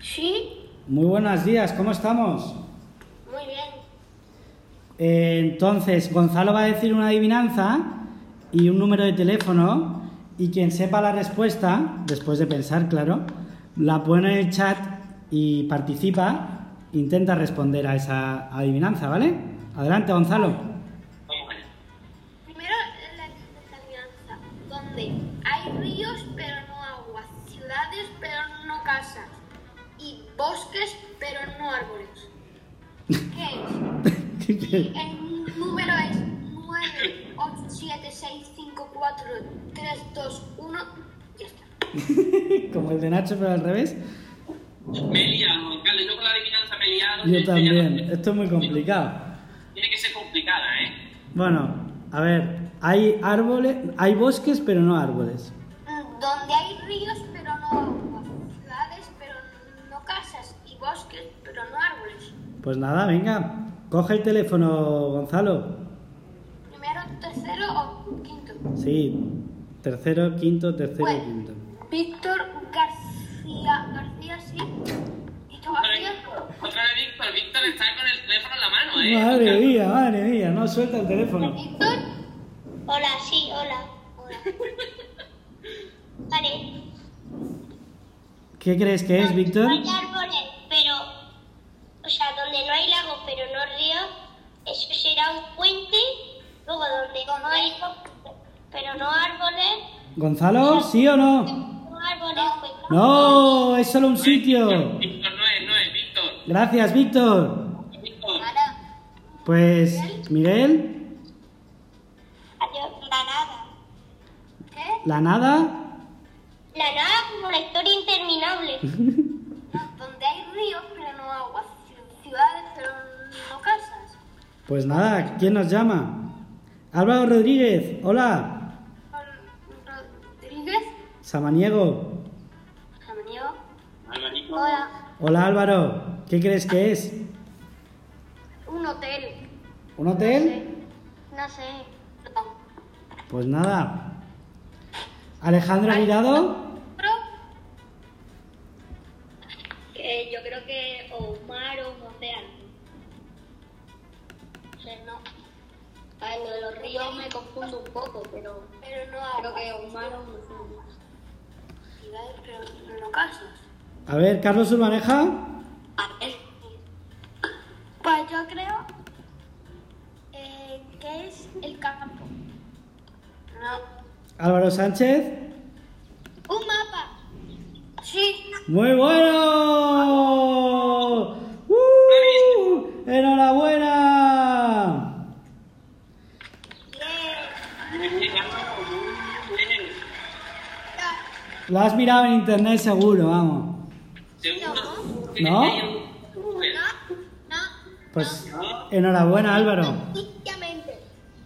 [SPEAKER 14] Sí,
[SPEAKER 1] muy buenos días, ¿cómo estamos?
[SPEAKER 14] Muy bien.
[SPEAKER 1] Eh, entonces, Gonzalo va a decir una adivinanza y un número de teléfono y quien sepa la respuesta, después de pensar, claro, la pone en el chat y participa, intenta responder a esa adivinanza, ¿vale? Adelante, Gonzalo.
[SPEAKER 14] Y el número es 9, 8, 7, 6, 5, 4, 3, 2, 1. Ya está.
[SPEAKER 1] Como el de Nacho, pero al revés.
[SPEAKER 5] Me he liado. Yo con la adivinanza me he liado.
[SPEAKER 1] Yo
[SPEAKER 5] no-
[SPEAKER 1] también. Esto es muy complicado.
[SPEAKER 5] Tiene que ser complicada, ¿eh?
[SPEAKER 1] Bueno, a ver, hay árboles, hay bosques, pero no árboles.
[SPEAKER 14] Mm, Donde hay ríos pero no ciudades pero no casas y bosques pero no árboles.
[SPEAKER 1] Pues nada, venga, coge el teléfono, Gonzalo.
[SPEAKER 14] Primero, tercero o quinto.
[SPEAKER 1] Sí, tercero, quinto, tercero,
[SPEAKER 14] Bueno.
[SPEAKER 1] quinto.
[SPEAKER 14] Víctor García, García sí. Víctor
[SPEAKER 5] Otra vez,
[SPEAKER 14] García.
[SPEAKER 5] otra vez Víctor. Víctor está con el teléfono en la mano, ¿eh?
[SPEAKER 1] Madre mía, madre mía, no suelta el teléfono.
[SPEAKER 14] Víctor. Hola, sí, hola. Hola. Vale.
[SPEAKER 1] ¿Qué crees que es, Víctor?
[SPEAKER 14] Hay árboles, pero. O sea, donde no hay lagos, pero no ríos, eso será un puente. Luego, donde no hay. Pero no árboles.
[SPEAKER 1] ¿Gonzalo, sí o no?
[SPEAKER 14] No árboles, pues.
[SPEAKER 1] No, es solo un sitio.
[SPEAKER 5] Víctor no es, no es, Víctor.
[SPEAKER 1] Gracias, Víctor. Pues, Miguel,
[SPEAKER 14] Adiós. La nada. ¿Qué?
[SPEAKER 1] la nada.
[SPEAKER 14] La nada como la historia interminable. donde hay ríos, pero no agua.
[SPEAKER 1] Pues nada, ¿quién nos llama? Álvaro Rodríguez, hola.
[SPEAKER 14] Rodríguez.
[SPEAKER 1] Samaniego,
[SPEAKER 14] Samaniego. Hola.
[SPEAKER 1] hola Álvaro, ¿qué crees que es?
[SPEAKER 14] Un hotel.
[SPEAKER 1] ¿Un hotel?
[SPEAKER 14] No sé. No.
[SPEAKER 1] Pues nada. Alejandro Mirado,
[SPEAKER 16] A ver, lo de los ríos me confundo un poco, pero
[SPEAKER 14] Pero no
[SPEAKER 16] creo que un mar o un océano.
[SPEAKER 14] Ciudades, pero no casas.
[SPEAKER 1] a ver, Carlos Urbaneja,
[SPEAKER 16] A ver,
[SPEAKER 14] Pues yo creo eh, que es el campo. No.
[SPEAKER 1] Álvaro Sánchez.
[SPEAKER 14] Un mapa. Sí.
[SPEAKER 1] ¡Muy bueno! ¡Uh! ¡Enhorabuena!
[SPEAKER 14] Bien.
[SPEAKER 5] Muy bien, Álvaro, muy bien.
[SPEAKER 1] Lo has mirado en internet seguro, vamos.
[SPEAKER 5] Seguro.
[SPEAKER 1] ¿No?
[SPEAKER 14] No.
[SPEAKER 1] Pues enhorabuena, Álvaro.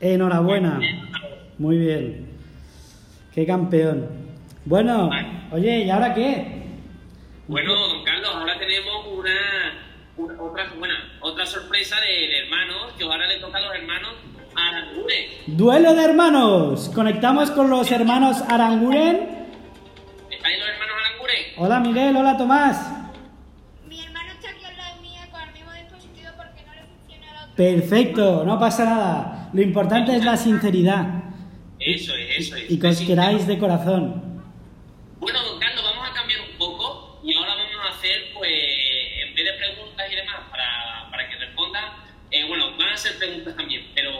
[SPEAKER 1] Enhorabuena. Muy bien. Qué campeón. Bueno, oye, ¿y ahora qué?
[SPEAKER 5] Bueno, don Carlos, ahora tenemos una, una- otra, bueno, otra sorpresa de, de hermanos, que ahora le toca a los hermanos Aranguren.
[SPEAKER 1] Duelo de hermanos. Conectamos con los hermanos Aranguren.
[SPEAKER 5] ¿Estáis los hermanos Aranguren?
[SPEAKER 1] Hola Miguel, hola Tomás.
[SPEAKER 14] Mi hermano está aquí al lado mío con el mismo dispositivo,
[SPEAKER 1] Perfecto, no pasa nada. Lo importante es la sinceridad
[SPEAKER 5] Eso es, eso es.
[SPEAKER 1] y que os queráis de corazón.
[SPEAKER 5] Bueno, don Carlos, vamos a cambiar un poco y ahora vamos a hacer, pues, en vez de preguntas y demás para, para que respondan, eh, bueno, van a ser preguntas también, pero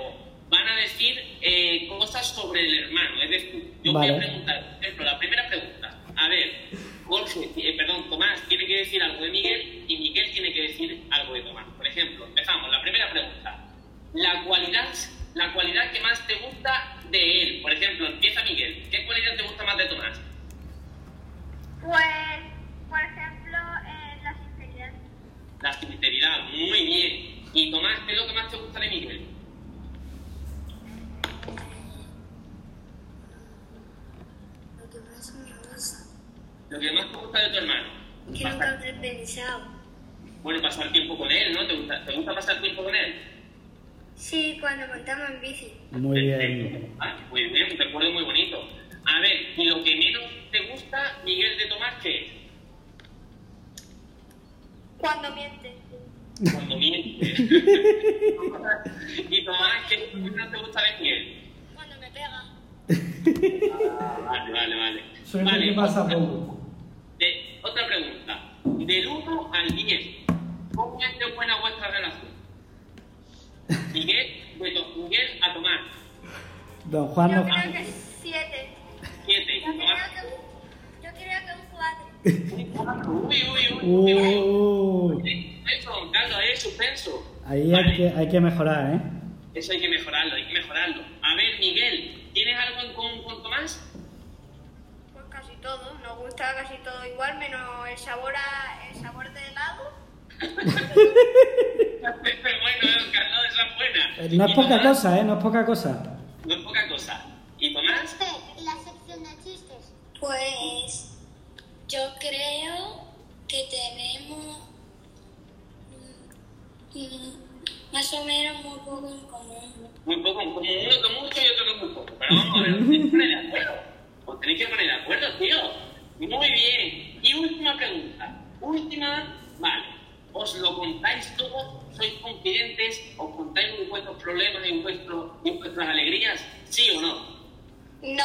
[SPEAKER 5] van a decir eh, cosas sobre el hermano. Es decir, yo voy
[SPEAKER 1] Vale.
[SPEAKER 5] a preguntar, por ejemplo, la primera pregunta. A ver, Jorge, eh, perdón, Tomás tiene que decir algo de Miguel y Miguel tiene que decir algo de Tomás. Por ejemplo, empezamos. La primera pregunta. La cualidad, la cualidad que más te gusta de él. Por ejemplo, empieza Miguel. ¿Qué cualidad te gusta más de Tomás?
[SPEAKER 16] Pues, por ejemplo, eh, la sinceridad.
[SPEAKER 5] La sinceridad, muy bien. Y Tomás, ¿qué es lo que más te gusta de Miguel?
[SPEAKER 17] Lo que más me gusta.
[SPEAKER 5] Lo que más te gusta de tu hermano.
[SPEAKER 17] Que nunca lo he pensado.
[SPEAKER 5] Bueno, pasar tiempo con él, ¿no? ¿Te gusta, ¿Te gusta pasar tiempo con él?
[SPEAKER 17] Sí, cuando montamos en bici.
[SPEAKER 1] Muy bien.
[SPEAKER 5] Ah, muy bien, un recuerdo muy bonito. A ver, y lo que menos te gusta, Miguel de Tomás, ¿qué es?
[SPEAKER 16] Cuando miente.
[SPEAKER 5] Cuando miente. y Tomás, ¿qué es lo que menos te gusta de Miguel?
[SPEAKER 16] Cuando me pega.
[SPEAKER 5] Ah, vale, vale, vale.
[SPEAKER 1] Suerte
[SPEAKER 5] vale,
[SPEAKER 1] que pasa poco.
[SPEAKER 5] De- otra pregunta. Del 1 al 10, ¿cómo es de buena vuestra relación? Miguel, de Miguel a Tomás,
[SPEAKER 1] Don Juan
[SPEAKER 16] Yo
[SPEAKER 1] no...
[SPEAKER 16] creo que siete.
[SPEAKER 5] 7.
[SPEAKER 16] Yo creo que, yo creo que un cuatro.
[SPEAKER 5] Uy, uy, uy.
[SPEAKER 1] Uy,
[SPEAKER 5] Eso, don Carlos, es suspenso.
[SPEAKER 1] ahí
[SPEAKER 5] Vale,
[SPEAKER 1] hay que, hay que mejorar, ¿eh?
[SPEAKER 5] Eso hay que mejorarlo, hay que mejorarlo. A ver, Miguel, ¿tienes algo en común con Tomás?
[SPEAKER 16] Todo. Nos gusta casi todo igual, menos el sabor, a, el sabor de helado.
[SPEAKER 5] bueno, don Carlos, esa es buena.
[SPEAKER 1] Eh, No es
[SPEAKER 5] ¿Y
[SPEAKER 1] poca cosa, ¿eh? No es poca cosa.
[SPEAKER 5] No es poca cosa. ¿Y Tomás?
[SPEAKER 17] ¿Y la sección de chistes?
[SPEAKER 18] Pues yo creo que tenemos mm, mm, más o menos muy poco en común.
[SPEAKER 5] Muy poco, como uno que mucho y otro que muy poco. Pero vamos a ver, os tenéis que poner de acuerdo. Os tenéis que poner de acuerdo, tío. Muy bien. Y última pregunta. Última, vale. Os lo contáis todo, sois confidentes, os contáis vuestros problemas y, vuestro, y vuestras alegrías, ¿sí o no?
[SPEAKER 16] No,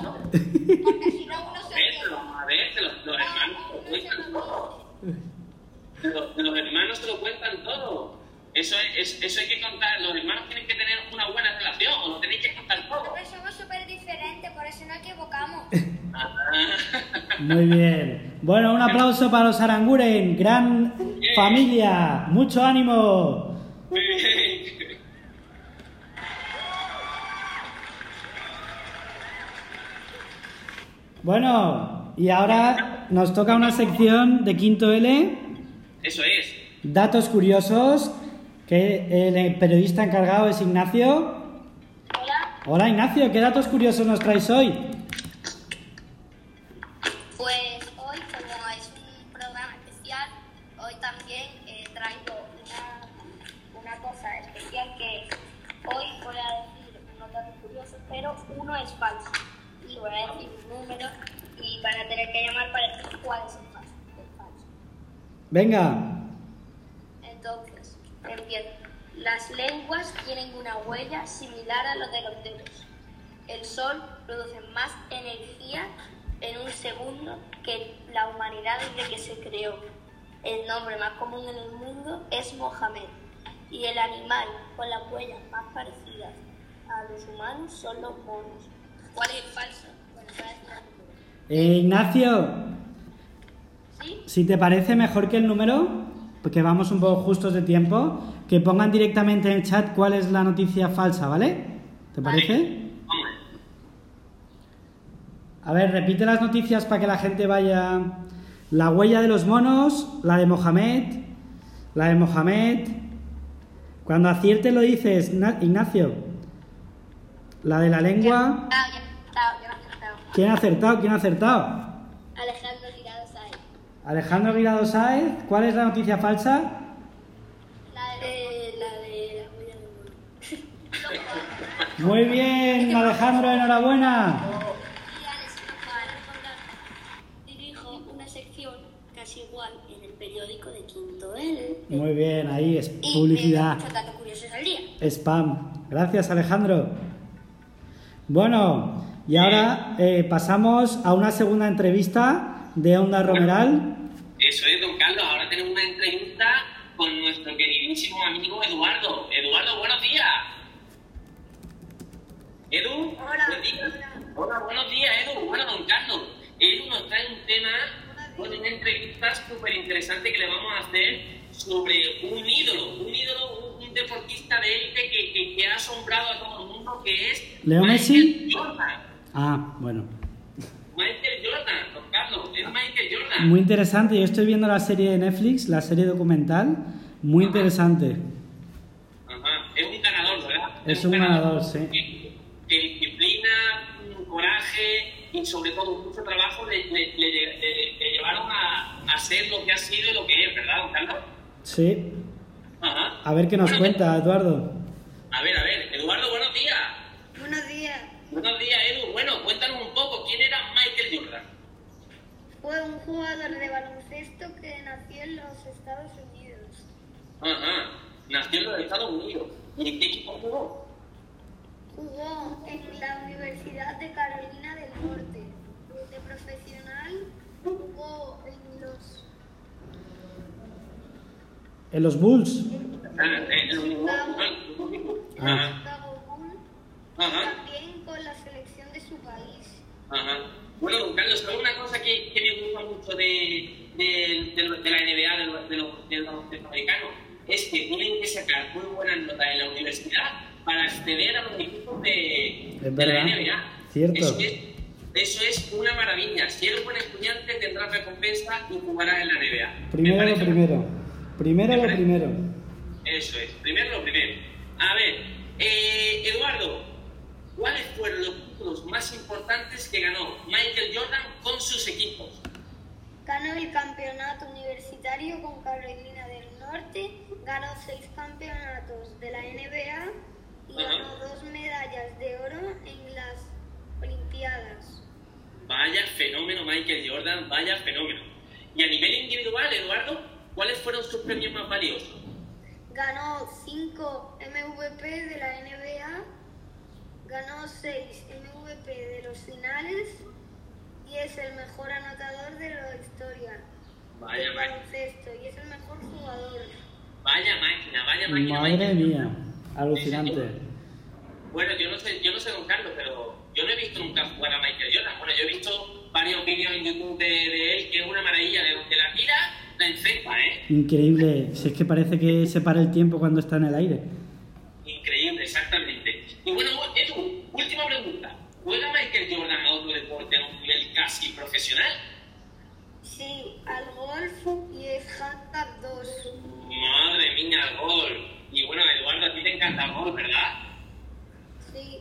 [SPEAKER 16] no. Porque si no, uno
[SPEAKER 5] A
[SPEAKER 16] se
[SPEAKER 5] ver, pero vamos a ver, que los, los hermanos se lo cuentan todo. Los, los hermanos se lo cuentan todo. Eso, es, es- eso hay que contar. Los hermanos tienen que tener una buena relación, o lo tenéis que contar todo.
[SPEAKER 16] Porque somos súper diferentes, por eso no equivocamos.
[SPEAKER 5] Ah,
[SPEAKER 1] Muy bien. Bueno, un aplauso para los Aranguren. Gran familia. Mucho ánimo. Bueno, y ahora nos toca una sección de quinto L,
[SPEAKER 5] Eso es.
[SPEAKER 1] datos curiosos, que el periodista encargado es Ignacio.
[SPEAKER 16] Hola.
[SPEAKER 1] Hola Ignacio, ¿qué datos curiosos nos traes hoy? Venga,
[SPEAKER 16] Entonces, empiezo. Las lenguas tienen una huella similar a la de los dedos. El Sol produce más energía en un segundo que la humanidad desde que se creó. El nombre más común en el mundo es Mohamed. Y el animal con las huellas más parecidas a los humanos son los monos. ¿Cuál es el falso? Bueno.
[SPEAKER 1] Eh, Ignacio,
[SPEAKER 16] ¿Sí?
[SPEAKER 1] si te parece mejor que el número, porque vamos un poco justos de tiempo, que pongan directamente en el chat cuál es la noticia falsa, ¿vale? ¿Te parece? A ver, repite las noticias para que la gente vaya. La huella de los monos, la de Mohamed, la de Mohamed. Cuando aciertes lo dices, Na- Ignacio. La de la lengua.
[SPEAKER 16] Ya, ya, ya.
[SPEAKER 1] ¿Quién ha acertado? ¿Quién ha acertado?
[SPEAKER 16] Alejandro
[SPEAKER 1] Guirado Sáez. ¿Cuál es la noticia falsa?
[SPEAKER 16] La de, la de la.
[SPEAKER 1] Muy bien, Alejandro, enhorabuena.
[SPEAKER 16] Y Alex Rafael, dirijo una sección casi igual en el periódico de Quinto L.
[SPEAKER 1] Muy bien, ahí es publicidad. Spam. Gracias, Alejandro. Bueno, y ahora eh, pasamos a una segunda entrevista de Onda Romeral.
[SPEAKER 5] Eso es, don Carlos. Ahora tenemos una entrevista con nuestro queridísimo amigo Eduardo. Eduardo, buenos días. Edu,
[SPEAKER 14] Hola,
[SPEAKER 5] buen día. Hola, buenos días, Edu. Bueno, don Carlos, Edu nos trae un tema, bueno, una entrevista súper interesante que le vamos a hacer sobre un ídolo, un ídolo, un, deportista de élite que, que, que ha asombrado a todo el mundo, que es
[SPEAKER 1] ¿Leo Messi?
[SPEAKER 5] Jordan.
[SPEAKER 1] Ah, bueno.
[SPEAKER 5] Michael Jordan, don Carlos, es Michael.
[SPEAKER 1] Muy interesante. Yo estoy viendo la serie de Netflix, la serie documental. Muy interesante.
[SPEAKER 5] Ajá, es un ganador, ¿verdad?
[SPEAKER 1] Es un ganador, sí.
[SPEAKER 5] que, que disciplina, coraje y sobre todo mucho trabajo le, le- le- le- le llevaron a, a ser lo que ha sido y lo que es, ¿verdad, don Carlos?
[SPEAKER 1] Sí.
[SPEAKER 5] Ajá.
[SPEAKER 1] A ver qué nos
[SPEAKER 5] Bueno,
[SPEAKER 1] cuenta, Eduardo.
[SPEAKER 5] A ver, a ver, Eduardo, buenos días.
[SPEAKER 14] Buenos días.
[SPEAKER 5] Buenos días, Edu. Bueno, cuéntanos un poco, ¿quién era Jordan?
[SPEAKER 14] Fue un jugador de baloncesto que nació en los Estados Unidos.
[SPEAKER 5] Ajá, nació en los Estados Unidos. ¿Y en qué equipo jugó?
[SPEAKER 14] Jugó en la Universidad de Carolina del Norte. De profesional jugó en los
[SPEAKER 1] En los Bulls.
[SPEAKER 5] Ah, en el
[SPEAKER 1] Ah.
[SPEAKER 14] Chicago Bulls,
[SPEAKER 5] Ajá.
[SPEAKER 14] también con la selección de su país.
[SPEAKER 5] Ajá. Bueno, don Carlos, ¿sabe una cosa que, que me gusta mucho de, de, de, lo- de la NBA, de los de los-? Es que tienen que sacar muy buenas notas en la universidad para acceder a los equipos de, la. NBA.
[SPEAKER 1] Cierto.
[SPEAKER 5] Eso es, eso es una maravilla. Si eres buen estudiante, tendrás recompensa y jugarás en la NBA. Me
[SPEAKER 1] Primero lo primero. Primero lo primero.
[SPEAKER 5] Eso es, primero lo primero. A ver, eh, Eduardo, ¿cuáles fueron los títulos más importantes que ganó Michael Jordan con sus equipos?
[SPEAKER 14] Ganó el campeonato universitario con Carolina del Norte, ganó seis campeonatos de la NBA y ganó dos medallas de oro en las Olimpiadas.
[SPEAKER 5] Vaya fenómeno Michael Jordan, vaya fenómeno. Y a nivel individual, Eduardo, ¿cuáles fueron sus premios más valiosos?
[SPEAKER 14] Ganó 5 MVP de la NBA, ganó 6 MVP de los finales y es el mejor anotador de la historia
[SPEAKER 5] Vaya
[SPEAKER 14] del baloncesto y es el mejor jugador.
[SPEAKER 5] vaya máquina, vaya máquina.
[SPEAKER 1] Madre
[SPEAKER 5] Michael.
[SPEAKER 1] mía. Alucinante.
[SPEAKER 5] Bueno, yo no sé, yo no sé don Carlos, pero yo no he visto nunca jugar a Michael Jordan. Bueno, yo he visto varios vídeos en YouTube de, de él, que es una maravilla, de donde la tira, la encesta, ¿eh?
[SPEAKER 1] Increíble. Si es que parece que se para el tiempo cuando está en el aire.
[SPEAKER 5] Increíble, exactamente. Y bueno, última pregunta. ¿Juega Michael Jordan a otro deporte a un nivel casi profesional?
[SPEAKER 14] Sí, al golf y es handicap 2.
[SPEAKER 5] Madre mía, el gol. Y bueno, Eduardo, a ti te encanta el gol, ¿verdad?
[SPEAKER 14] Sí,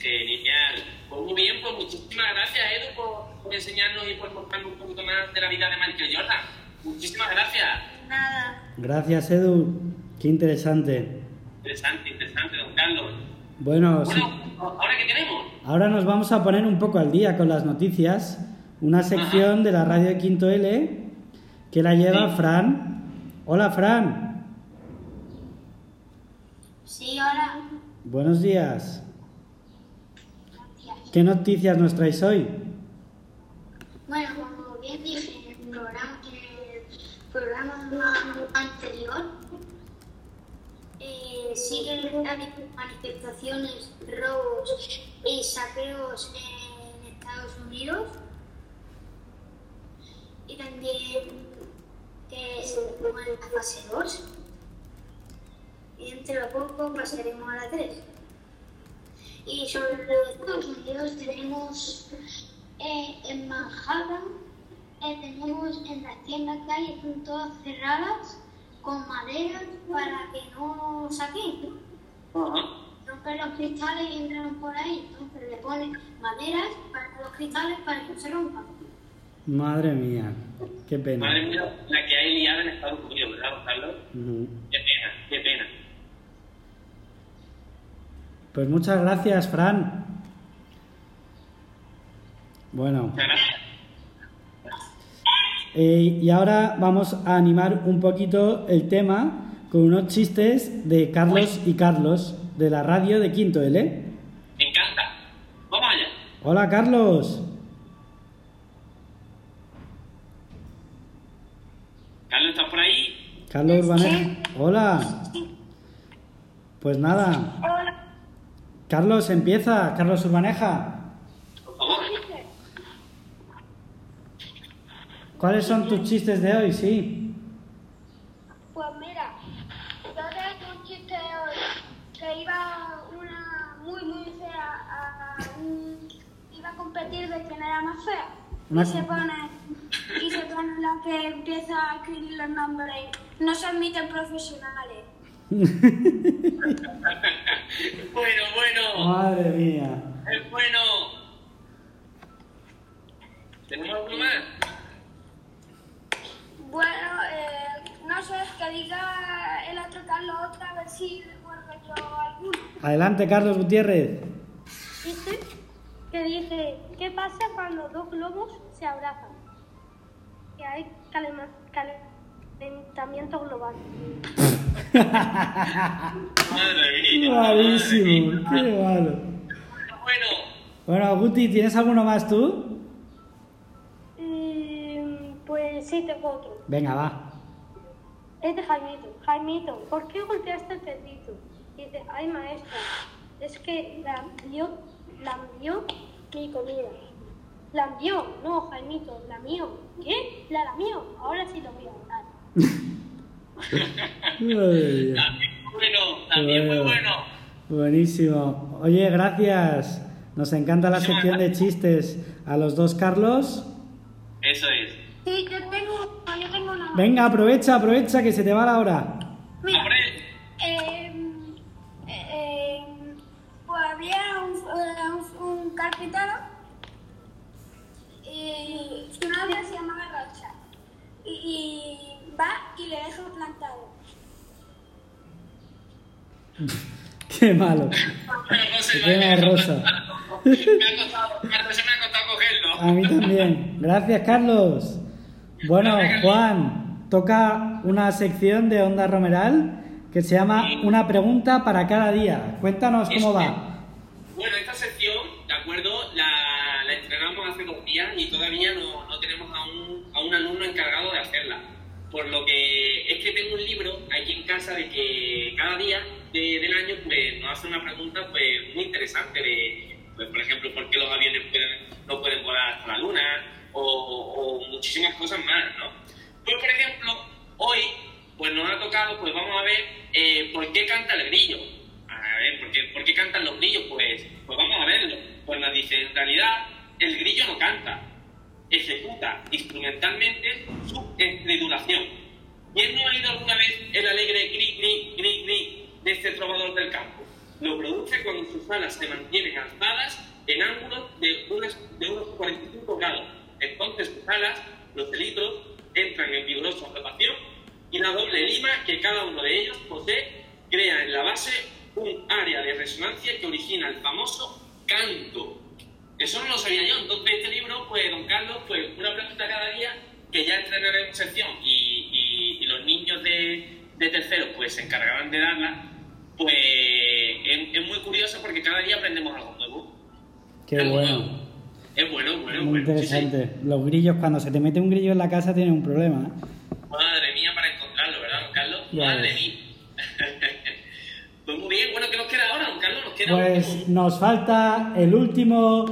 [SPEAKER 5] Genial. Pues muy bien, pues muchísimas gracias, Edu, por, por enseñarnos y por mostrarnos un poquito más de la vida de Michael Jordan. Muchísimas gracias.
[SPEAKER 14] nada.
[SPEAKER 1] Gracias, Edu. Qué interesante.
[SPEAKER 5] Interesante, interesante, don Carlos.
[SPEAKER 1] Bueno, sí.
[SPEAKER 5] ¿ahora qué tenemos?
[SPEAKER 1] Ahora nos vamos a poner un poco al día con las noticias. Una sección de la radio de Quinto L que la lleva Fran. Hola, Fran.
[SPEAKER 14] Sí, ahora.
[SPEAKER 1] Buenos días. ¿Qué noticias nos traéis hoy?
[SPEAKER 14] Bueno, como bien dije en el programa, en el programa siguen manifestaciones, robos y saqueos en Estados Unidos. Y también que se ponga en la fase 2. Y dentro de poco pasaremos a la 3. Y sobre los Estados Unidos tenemos eh, en Manhattan, eh, tenemos en las tiendas hay, están todas cerradas con madera para que no saquen. Rompen los cristales y entran por ahí. Entonces le ponen maderas para los cristales para que no se rompan.
[SPEAKER 1] Madre mía, qué pena.
[SPEAKER 5] Madre mía, la que hay liada en Estados Unidos, ¿verdad, Carlos? Qué pena, qué pena.
[SPEAKER 1] Pues muchas gracias, Fran. Bueno,
[SPEAKER 5] Muchas gracias.
[SPEAKER 1] Eh, y ahora vamos a animar un poquito el tema con unos chistes de Carlos y Carlos de la radio de Quinto L.
[SPEAKER 5] Me encanta. Vamos allá.
[SPEAKER 1] Hola Carlos.
[SPEAKER 5] Carlos, ¿estás por ahí?
[SPEAKER 1] Carlos Urbaneja. Hola. Pues nada.
[SPEAKER 9] Hola.
[SPEAKER 1] Carlos, empieza. Carlos Urbaneja.
[SPEAKER 5] Por favor.
[SPEAKER 1] ¿Cuáles son tus chistes de hoy? Sí.
[SPEAKER 9] Pues mira, yo tengo un chiste hoy que iba una muy muy fea a, a- iba a competir de quién era más fea.
[SPEAKER 1] Una-
[SPEAKER 9] Y se pone y se pone la que empieza a escribir los nombres. No se admiten profesionales.
[SPEAKER 5] Bueno, bueno.
[SPEAKER 1] Madre mía.
[SPEAKER 5] Es bueno. ¿Tenemos alguno más?
[SPEAKER 9] Bueno, eh, no sé, que diga el otro Carlos otra, a ver si recuerdo yo alguno.
[SPEAKER 1] Adelante, Carlos Gutiérrez.
[SPEAKER 9] ¿Viste? Que dice, ¿qué pasa cuando dos globos se abrazan? Que hay calema- calentamiento global.
[SPEAKER 5] Madre mía.
[SPEAKER 1] Malísimo, qué malo.
[SPEAKER 5] Bueno,
[SPEAKER 1] Bueno, Guti, ¿tienes alguno más tú?
[SPEAKER 9] Sí, tengo otro.
[SPEAKER 1] Venga, va.
[SPEAKER 9] Es de Jaimito. Jaimito, ¿por qué golpeaste el cerdito? Dice, ay maestra, es que la envió, la envió mi comida. La envió, no, Jaimito, la mío. ¿Qué? La la mío. Ahora sí lo voy a dar.
[SPEAKER 1] Ay,
[SPEAKER 5] también muy bueno, también muy
[SPEAKER 1] bueno. Buenísimo. Oye, gracias. Nos encanta la sección de chistes. A los dos, Carlos.
[SPEAKER 5] Eso es.
[SPEAKER 9] Sí, yo tengo, yo tengo una.
[SPEAKER 1] Venga, aprovecha, aprovecha que se te va la hora.
[SPEAKER 9] Mira, eh, eh, pues había un, eh, un, un carpintero y su novia se llamaba Rocha. Y, y va y le deja plantado.
[SPEAKER 1] Qué malo.
[SPEAKER 5] se
[SPEAKER 1] rosa.
[SPEAKER 5] Me ha costado, me ha costado cogerlo.
[SPEAKER 1] A mí también. Gracias, Carlos. Bueno, Juan, toca una sección de Onda Romeral que se llama Una pregunta para cada día. Cuéntanos cómo va.
[SPEAKER 5] Bueno, esta sección, de acuerdo, la, la entrenamos hace dos días y todavía no, no tenemos a un, a un alumno encargado de hacerla. Por lo que es que tengo un libro aquí en casa de que cada día de- del año pues, nos hace una pregunta pues, muy interesante de, pues, por ejemplo, por qué los aviones pueden- no pueden volar hasta la luna o, o muchísimas cosas más, ¿no? Pues, por ejemplo, hoy pues nos ha tocado, pues vamos a ver eh, por qué canta el grillo. A ver, ¿por qué, por qué cantan los grillos? Pues, pues vamos a verlo. Pues nos dice, en realidad, el grillo no canta, ejecuta instrumentalmente su estridulación. ¿Quién no ha oído alguna vez el alegre gri, gri, gri, gri de este trovador del campo? Lo produce cuando sus alas se mantienen alzadas en ángulos de, unas- de unos 45 grados. Entonces sus alas, los helitros, entran en vigorosa rotación y la doble lima que cada uno de ellos posee crea en la base un área de resonancia que origina el famoso canto. Eso no lo sabía yo. Entonces este libro, pues don Carlos, pues una pregunta cada día que ya estrenaremos sección y, y- y los niños de, de tercero pues se encargarán de darla, pues es, es muy curioso porque cada día aprendemos algo nuevo.
[SPEAKER 1] Qué
[SPEAKER 5] Algo
[SPEAKER 1] bueno.
[SPEAKER 5] nuevo. Es bueno, bueno,
[SPEAKER 1] Muy
[SPEAKER 5] bueno. Sí, sí.
[SPEAKER 1] interesante. Los grillos, cuando se te mete un grillo en la casa, tienen un problema. ¿eh?
[SPEAKER 5] Madre mía para encontrarlo, ¿verdad, don Carlos?
[SPEAKER 1] Ya
[SPEAKER 5] Madre
[SPEAKER 1] ves.
[SPEAKER 5] mía. pues muy bien, bueno, ¿qué nos queda ahora, don Carlos? Nos queda
[SPEAKER 1] Pues nos falta el último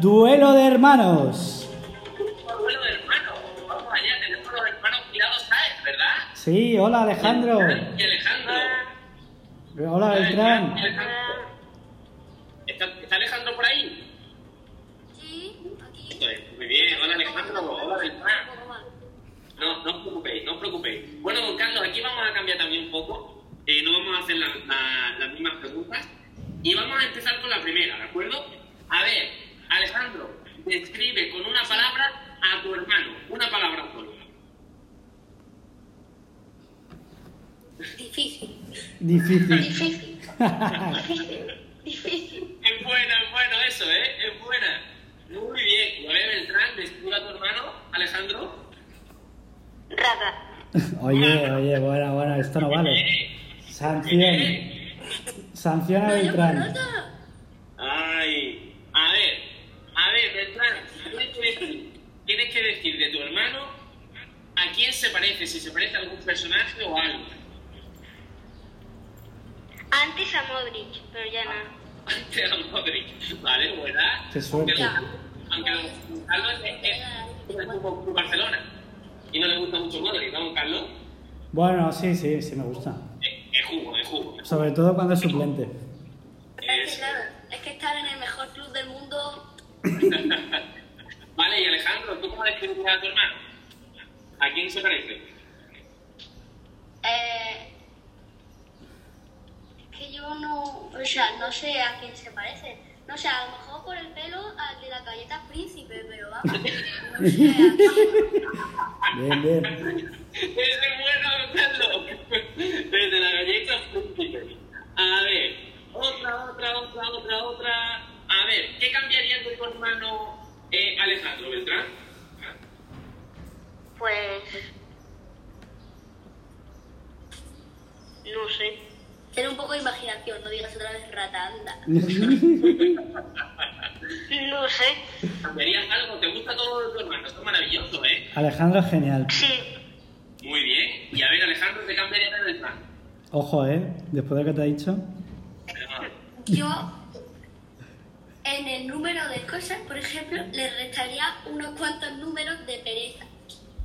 [SPEAKER 1] duelo de hermanos.
[SPEAKER 5] duelo de hermanos. Vamos allá, tenemos a los hermanos Cuidados Sáez, ¿verdad?
[SPEAKER 1] Sí, hola Alejandro.
[SPEAKER 5] Y Alejandro.
[SPEAKER 1] Hola Beltrán.
[SPEAKER 5] Alejandro. ¿Está, está Alejandro por ahí? Eso es, Muy bien, hola Alejandro, hola Beltrán. No, no os preocupéis, no os preocupéis. Bueno, don Carlos, aquí vamos a cambiar también un poco. Eh, no vamos a hacer la- la- las mismas preguntas. Y vamos a empezar con la primera, ¿de acuerdo? A ver, Alejandro, describe con una palabra a tu hermano. Una palabra solo.
[SPEAKER 9] Difícil.
[SPEAKER 1] Difícil.
[SPEAKER 9] Difícil. Difícil.
[SPEAKER 5] Es buena, es bueno eso, ¿eh? Es buena. Muy bien. Y a ver, Beltrán, describe a tu hermano, Alejandro.
[SPEAKER 4] Rata.
[SPEAKER 1] Oye, oye, bueno, bueno, esto no vale. Sanción. Sanción a Beltrán.
[SPEAKER 5] Ay, a ver, a ver, Beltrán, tienes que decir, tienes que decir de tu hermano a quién se parece, si se parece a algún personaje o algo.
[SPEAKER 4] Antes a Modric, pero ya no.
[SPEAKER 5] Te da Modric. Vale, buena.
[SPEAKER 1] Qué suerte.
[SPEAKER 5] Aunque, aunque don Carlos es, es, Club Barcelona y no le gusta mucho Modric, ¿no, don Carlos?
[SPEAKER 1] Bueno, sí, sí, sí me gusta.
[SPEAKER 5] Es, jugo, es jugo.
[SPEAKER 1] Sobre todo cuando es suplente.
[SPEAKER 16] Es que, claro, es que estar en el mejor club del mundo.
[SPEAKER 5] Vale, y Alejandro, ¿tú cómo describirías a tu hermano? ¿A quién se parece?
[SPEAKER 16] Eh, que yo no. O sea, no sé a quién se parece. No sé, a lo mejor por el pelo al de la galleta príncipe, pero vamos. No sé.
[SPEAKER 1] Bien, bien.
[SPEAKER 5] Ese bueno, Carlos. Desde la galleta príncipe. A ver, otra, otra, otra, otra, otra. A ver, ¿qué cambiarías de tu hermano eh, Alejandro Beltrán?
[SPEAKER 4] Pues. No sé.
[SPEAKER 16] Ten un poco de imaginación, no digas otra vez rata, anda.
[SPEAKER 4] No sé.
[SPEAKER 5] ¿Cambiarías algo? ¿Te gusta todo de tu hermano? Esto es maravilloso, ¿eh?
[SPEAKER 1] Alejandro, genial.
[SPEAKER 4] Sí.
[SPEAKER 5] Muy bien. Y a ver, Alejandro, ¿qué cambiarías de Beltrán?
[SPEAKER 1] Ojo, ¿eh? Después de lo que te ha dicho.
[SPEAKER 16] Yo, en el número de cosas, por ejemplo, le restaría unos cuantos números de pereza.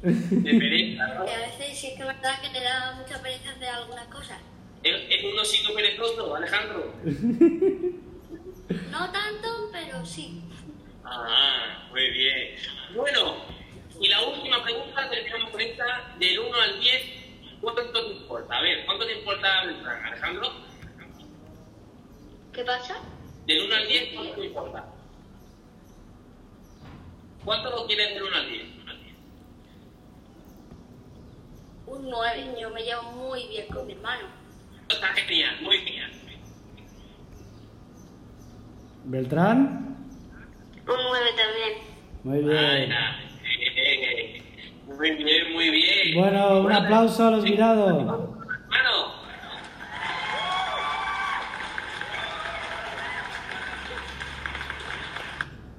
[SPEAKER 5] De pereza, ¿no?
[SPEAKER 16] Que a veces sí es que es verdad que te da mucha pereza hacer algunas cosas.
[SPEAKER 5] ¿Es, un osito perezoso, Alejandro?
[SPEAKER 16] No tanto, pero sí.
[SPEAKER 5] Ah, muy bien. Bueno, y la última pregunta, terminamos con esta. Del 1 al 10, ¿cuánto te importa? A ver, ¿cuánto te importa Alejandro?
[SPEAKER 16] ¿Qué pasa?
[SPEAKER 5] Del 1 al 10, ¿cuánto te importa? ¿Cuánto lo quieres del 1 al 10?
[SPEAKER 16] Un 9. Yo me llevo muy bien con mi hermano.
[SPEAKER 5] Está genial, muy genial.
[SPEAKER 1] Beltrán.
[SPEAKER 4] Un 9 también.
[SPEAKER 1] Muy bien.
[SPEAKER 5] Muy bien, muy bien.
[SPEAKER 1] Bueno, un aplauso a los mirados.
[SPEAKER 5] Hermano,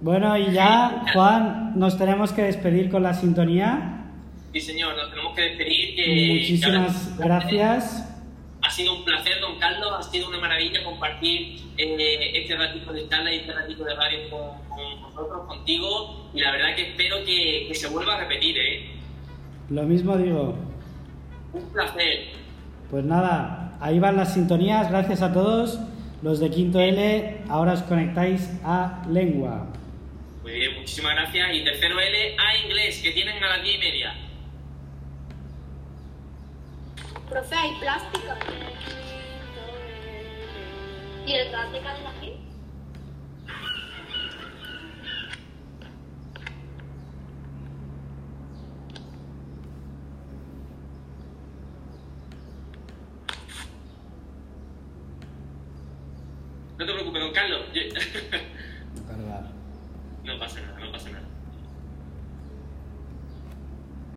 [SPEAKER 1] Bueno, y ya, Juan, nos tenemos que despedir con la sintonía.
[SPEAKER 5] sí señor, nos tenemos que despedir. Que
[SPEAKER 1] Muchísimas gracias.
[SPEAKER 5] Ha sido un placer, don Carlos, ha sido una maravilla compartir eh, este ratito de charla y este ratito de radio con, con vosotros, contigo, y la verdad que espero que, que se vuelva a repetir, ¿eh?
[SPEAKER 1] Lo mismo digo.
[SPEAKER 5] Un placer.
[SPEAKER 1] Pues nada, ahí van las sintonías. Gracias a todos. Los de Quinto L, ahora os conectáis a lengua.
[SPEAKER 5] Muy bien, muchísimas gracias. Y tercero L, a inglés, que tienen a las 10 y media.
[SPEAKER 16] Profe, hay plástica. ¿Y el plástica de aquí?
[SPEAKER 5] No te preocupes, don Carlos. no pasa nada.